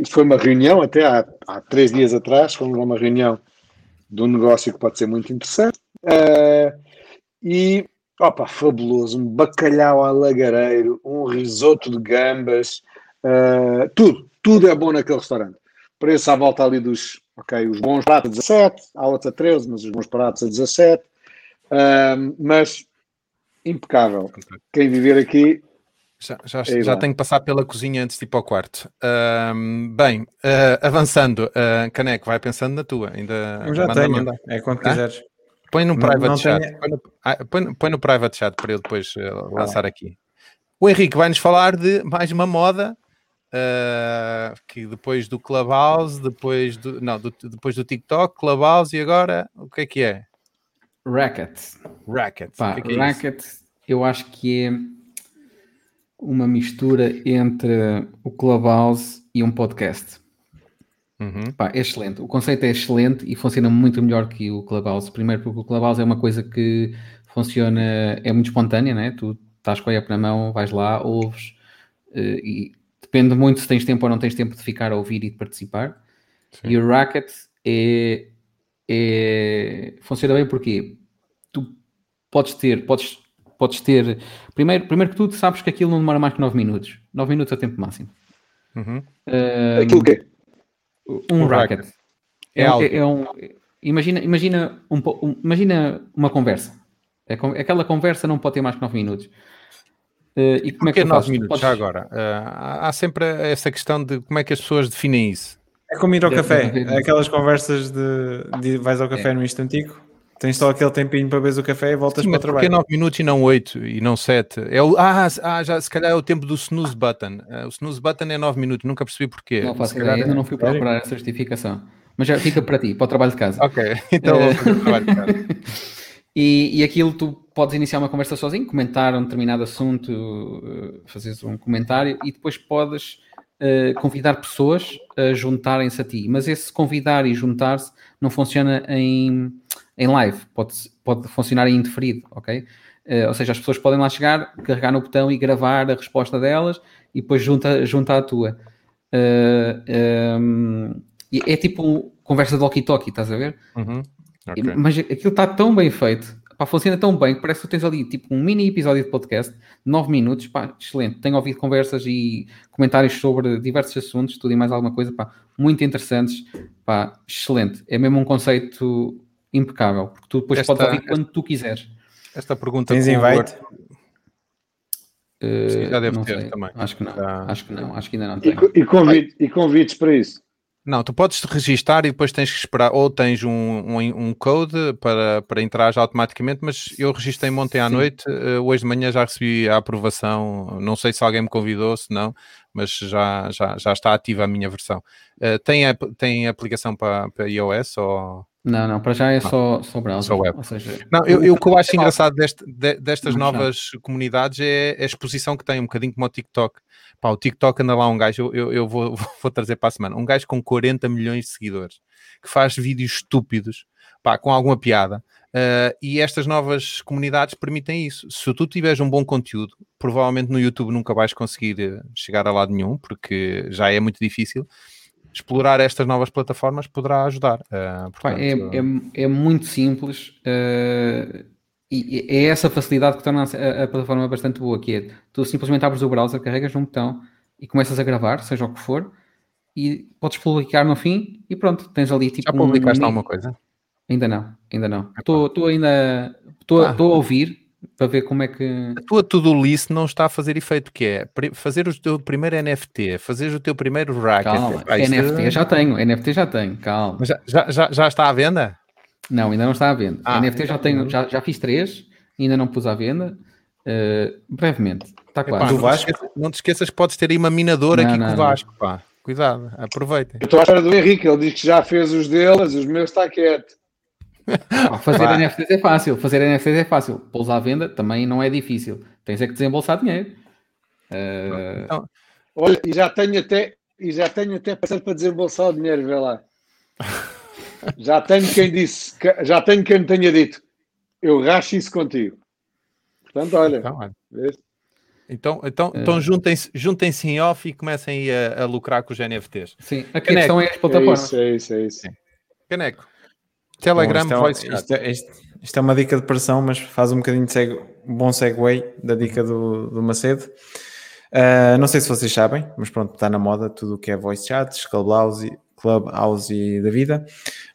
isto foi uma reunião até há, há três dias atrás, a uma reunião de um negócio que pode ser muito interessante. Uh, e, opa, fabuloso, um bacalhau a lagareiro, um risoto de gambas, uh, tudo, tudo é bom naquele restaurante. Preço à volta ali dos, ok, os bons pratos a 17, há outros a 13, mas os bons pratos a 17. Uh, mas impecável. Quem viver aqui. Já, já, é já tenho que passar pela cozinha antes de ir para o quarto. Uh, bem, uh, avançando, uh, Caneco, vai pensando na tua. Ainda Eu já manda, tenho, manda. é quando ah? quiseres. Põe no private não chat. Tenho... Põe, no, ah, põe, põe, no, private chat para eu depois uh, lançar ah. aqui. O Henrique vai-nos falar de mais uma moda uh, que depois do Clubhouse, depois do, não, do, depois do TikTok, Clubhouse e agora o que é que é? Racket. Racket. Pá, que é que é Racket, isso? eu acho que é uma mistura entre o Clubhouse e um podcast. Uhum. Pá, é excelente. O conceito é excelente e funciona muito melhor que o Clubhouse. Primeiro porque o Clubhouse é uma coisa que funciona, é muito espontânea, né? Tu estás com a app na mão, vais lá, ouves, uh, e depende muito se tens tempo ou não tens tempo de ficar a ouvir e de participar. Sim. E o Racket é, é, funciona bem porque tu podes ter, podes, podes ter, primeiro, primeiro que tudo, sabes que aquilo não demora mais que 9 minutos. 9 minutos é o tempo máximo. Uhum. Um, aquilo que Um, um racket. racket. É, é, é, um, imagina, imagina, um, um, imagina uma conversa. É, aquela conversa não pode ter mais que 9 minutos. Uh, e como é que 9 minutos? Podes... Já agora, uh, há sempre essa questão de como é que as pessoas definem isso. É como ir ao café, aquelas conversas de, de vais ao café é. no instantico, tens só aquele tempinho para beber o café e voltas Sim, para o trabalho. Porque 9 minutos e não 8 e não 7? É o, ah, ah, já, se calhar é o tempo do snooze button. Uh, o snooze button é 9 minutos, nunca percebi porquê. Não faço ideia, ainda não fui procurar essa justificação. Mas já fica para ti, para o trabalho de casa. Ok, (laughs) então vou fazer o trabalho de casa. (laughs) E, e aquilo tu podes iniciar uma conversa sozinho, comentar um determinado assunto, uh, fazeres um comentário e depois podes uh, convidar pessoas a juntarem-se a ti. Mas esse convidar e juntar-se não funciona em, em live, pode, pode funcionar em indeferido, ok? Uh, ou seja, as pessoas podem lá chegar, carregar no botão e gravar a resposta delas e depois junta, junta a tua. Uh, um, é tipo conversa de walkie-talkie, estás a ver? Uhum. Okay. Mas aquilo está tão bem feito, pá, funciona tão bem que parece que tu tens ali tipo um mini episódio de podcast, 9 minutos, pá, excelente. Tenho ouvido conversas e comentários sobre diversos assuntos, tudo e mais alguma coisa, pá, muito interessantes, pá, excelente. É mesmo um conceito impecável, porque tu depois esta, podes ouvir quando tu quiseres. Esta pergunta tens invite? Uh, já deve ter sei. também. Acho que não, já... acho que não, acho que ainda não tem. E, convite, e convites para isso? Não, tu podes te registar e depois tens que esperar, ou tens um, um, um code para, para entrar automaticamente, mas eu registrei ontem à Sim. noite, uh, hoje de manhã já recebi a aprovação, não sei se alguém me convidou, se não, mas já, já, já está ativa a minha versão. Uh, tem, tem aplicação para, para iOS ou... Não, não, para já é só, só browser. Só web. Seja, não, eu, eu, o que eu acho engraçado deste, de, destas novas comunidades é a exposição que tem, um bocadinho como o TikTok. Pá, o TikTok anda lá um gajo, eu, eu (laughs) vou, vou trazer para a semana, um gajo com 40 milhões de seguidores, que faz vídeos estúpidos, pá, com alguma piada. Uh, e estas novas comunidades permitem isso. Se tu tiveres um bom conteúdo, provavelmente no YouTube nunca vais conseguir eh, chegar a lado nenhum, porque já é muito difícil explorar estas novas plataformas poderá ajudar. Uh, portanto... é, é, é, muito simples uh, e é essa facilidade que torna a, a, plataforma bastante boa, que é tu simplesmente abres o browser, carregas num botão e começas a gravar, seja o que for, e podes publicar no fim e pronto, tens ali tipo. Já publicaste um... alguma coisa? Ainda não, ainda não. Estou ainda. Estou ah. a ouvir para ver como é que. A tua to-do list não está a fazer efeito, que é fazer o teu primeiro NFT, fazer o teu primeiro racket. Calma, ah, NFT é... já tenho, NFT já tenho, calma. Mas já, já, já, está à venda? Não, ainda não está à venda. Ah, NFT já tenho, já, já fiz três, ainda não pus à venda. Uh, brevemente, está quase. Epá, não, te esqueças, não te esqueças que podes ter aí uma minadora não, aqui não, com o Vasco, pá. Cuidado, aproveitem. Eu estou à espera do Henrique, ele diz que já fez os deles, os meus está quieto. (laughs) fazer NFTs é fácil, fazer NFTs é fácil. Pô-los à venda também não é difícil. Tens é que desembolsar dinheiro. Uh... Então, olha, e já tenho até e já tenho até passado para desembolsar o dinheiro, vê lá. (laughs) já tenho quem disse, já tenho quem me tenha dito, eu racho isso contigo. Portanto, olha. Então, olha. Então, então, então uh... juntem-se juntem em off e comecem a, a, lucrar com os NFTs. Sim, a questão é as plataformas. É isso, é isso, é isso. Caneco. Telegram Bom, isto, é, isto, é, isto, isto, é uma dica de pressão, mas faz um bocadinho de bom segue da dica do, do Macedo. Uh, não sei se vocês sabem, mas pronto, está na moda tudo o que é voice chats, Clubhouse, Clubhouse e da vida.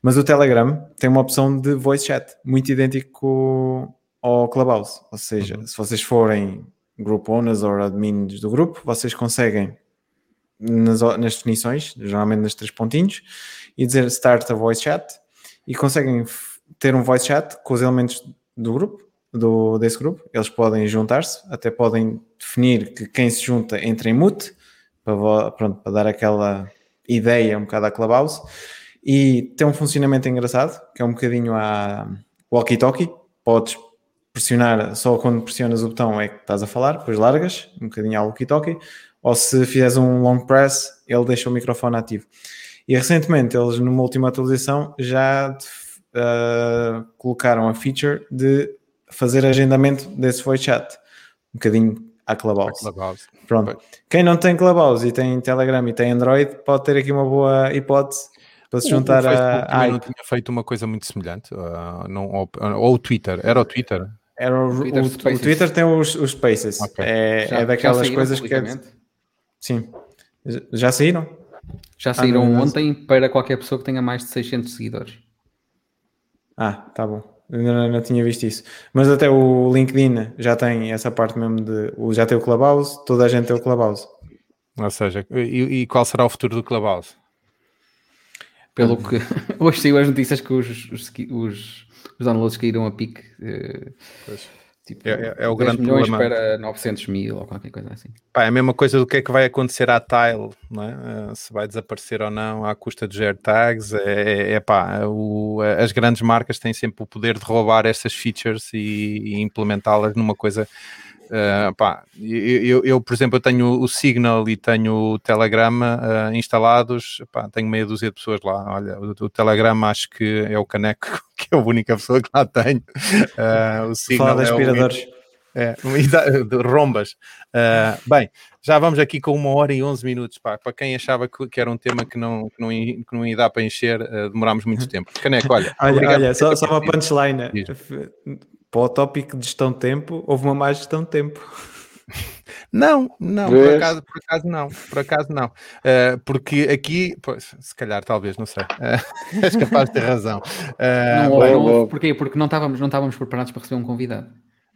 Mas o Telegram tem uma opção de voice chat, muito idêntico ao Clubhouse. Ou seja, uhum. se vocês forem group owners ou admins do grupo, vocês conseguem nas, nas definições, geralmente nas três pontinhos, e dizer start a voice chat e conseguem ter um voice chat com os elementos do grupo, do, desse grupo. Eles podem juntar-se, até podem definir que quem se junta entra em mute, para, pronto, para dar aquela ideia um bocado à Clubhouse. E tem um funcionamento engraçado, que é um bocadinho a walkie-talkie. Podes pressionar, só quando pressionas o botão é que estás a falar, depois largas, um bocadinho ao walkie-talkie. Ou se fizeres um long press, ele deixa o microfone ativo. E recentemente eles, numa última atualização, já uh, colocaram a feature de fazer agendamento desse voice chat. bocadinho à Clubhouse. Clubhouse. Pronto. Quem não tem Clubhouse e tem Telegram e tem Android, pode ter aqui uma boa hipótese para se juntar o a. a não tinha feito uma coisa muito semelhante, ah, não, ou, ou o Twitter, era o Twitter. Era o, Twitter o- o. Twitter tem os, os Spaces. Ok. É, Já- é daquelas coisas que. é-? Sim. Já- Já saíram? Já saíram não, não. ontem para qualquer pessoa que tenha mais de 600 seguidores. Ah, tá bom. Ainda não, não tinha visto isso. Mas até o LinkedIn já tem essa parte mesmo de. o- Já tem o Clubhouse, toda a gente tem o Clubhouse. Ou seja, e, e qual será o futuro do Clubhouse? Pelo que (laughs) hoje saiu as notícias que os, os, os, os downloads caíram a pique. eh, Pois. Tipo, É- é- é o 10 grande milhões problema. para 900 mil ou qualquer coisa assim. Pá, é a mesma coisa do que é que vai acontecer à Tile, não é? Ah, se vai desaparecer ou não à custa dos AirTags. É, é, é pá, o- as grandes marcas têm sempre o poder de roubar essas features e, e implementá-las numa coisa. Ah, pá, eu, eu- por exemplo, eu tenho o Signal e tenho o Telegram ah, instalados, pá, tenho meia dúzia de pessoas lá. Olha, o, o Telegram acho que é o Caneco, (laughs) que é a única pessoa que lá tenho. Ah, o Signal Falar de é o aspiradores. é, (laughs) exa- de rombas. Ah, bem, já vamos aqui com uma hora e 11 minutos. Pá. Para quem achava que, que era um tema que não, que não, ia, que não ia dar para encher, ah, demorámos muito (laughs) tempo. Caneco, olha. Olha, olha só, só uma punchline. Diz. Para o tópico de gestão de tempo, houve uma má gestão de tempo. Não, não, por acaso, por acaso não, por acaso não. Ah, porque aqui, pois, se calhar, talvez, não sei. Ah, (laughs) és capaz de ter razão. Ah, não bem, não houve. Porquê? Porque não estávamos, não estávamos preparados para receber um convidado.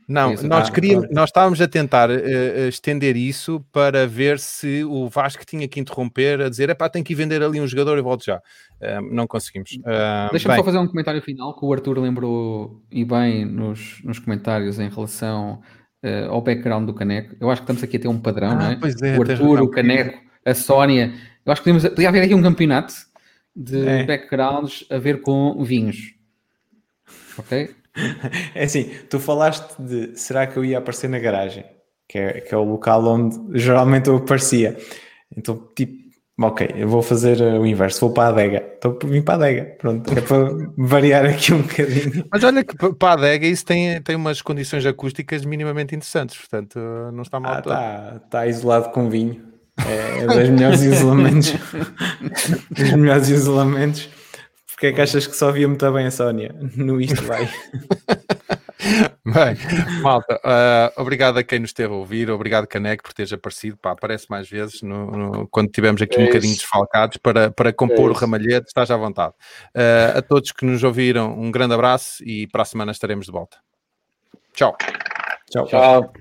Não, Isso, nós ah, queríamos, nós estávamos a tentar eh, estender isso para ver se o Vasco tinha que interromper a dizer, epá, tem que ir vender ali um jogador e volto já. Ah, não conseguimos. Ah, Deixa-me só fazer um comentário final que o Arthur lembrou e bem nos, nos comentários em relação eh, ao background do Caneco. Eu acho que estamos aqui a ter um padrão, Ah, não é? pois é, o Arthur, o Caneco, a Sónia. Eu acho que podíamos, podia haver aqui um campeonato de É. backgrounds a ver com vinhos. Ok? (laughs) É assim, tu falaste de será que eu ia aparecer na garagem, que é, que é o local onde geralmente eu aparecia. Então, tipo, ok, eu vou fazer uh, o inverso, vou para a adega. Então, vim para a adega. Pronto, é para (laughs) variar aqui um bocadinho. Mas olha que pa- para a adega isso tem, tem umas condições acústicas minimamente interessantes, portanto não está mal Ah, está tá isolado com vinho. É, é dos melhores isolamentos. (laughs) dos melhores isolamentos. Porque é que achas que só via muito bem a Sónia? No isto vai. (laughs) Bem, malta, ah, obrigado a quem nos esteve a ouvir, obrigado Caneco por teres aparecido, pá, aparece mais vezes no- no- quando estivermos aqui É um bocadinho isso. desfalcados para, para compor É o ramalhete, estás à vontade. Ah, a todos que nos ouviram, um grande abraço e para a semana estaremos de volta. Tchau. Tchau. Tchau.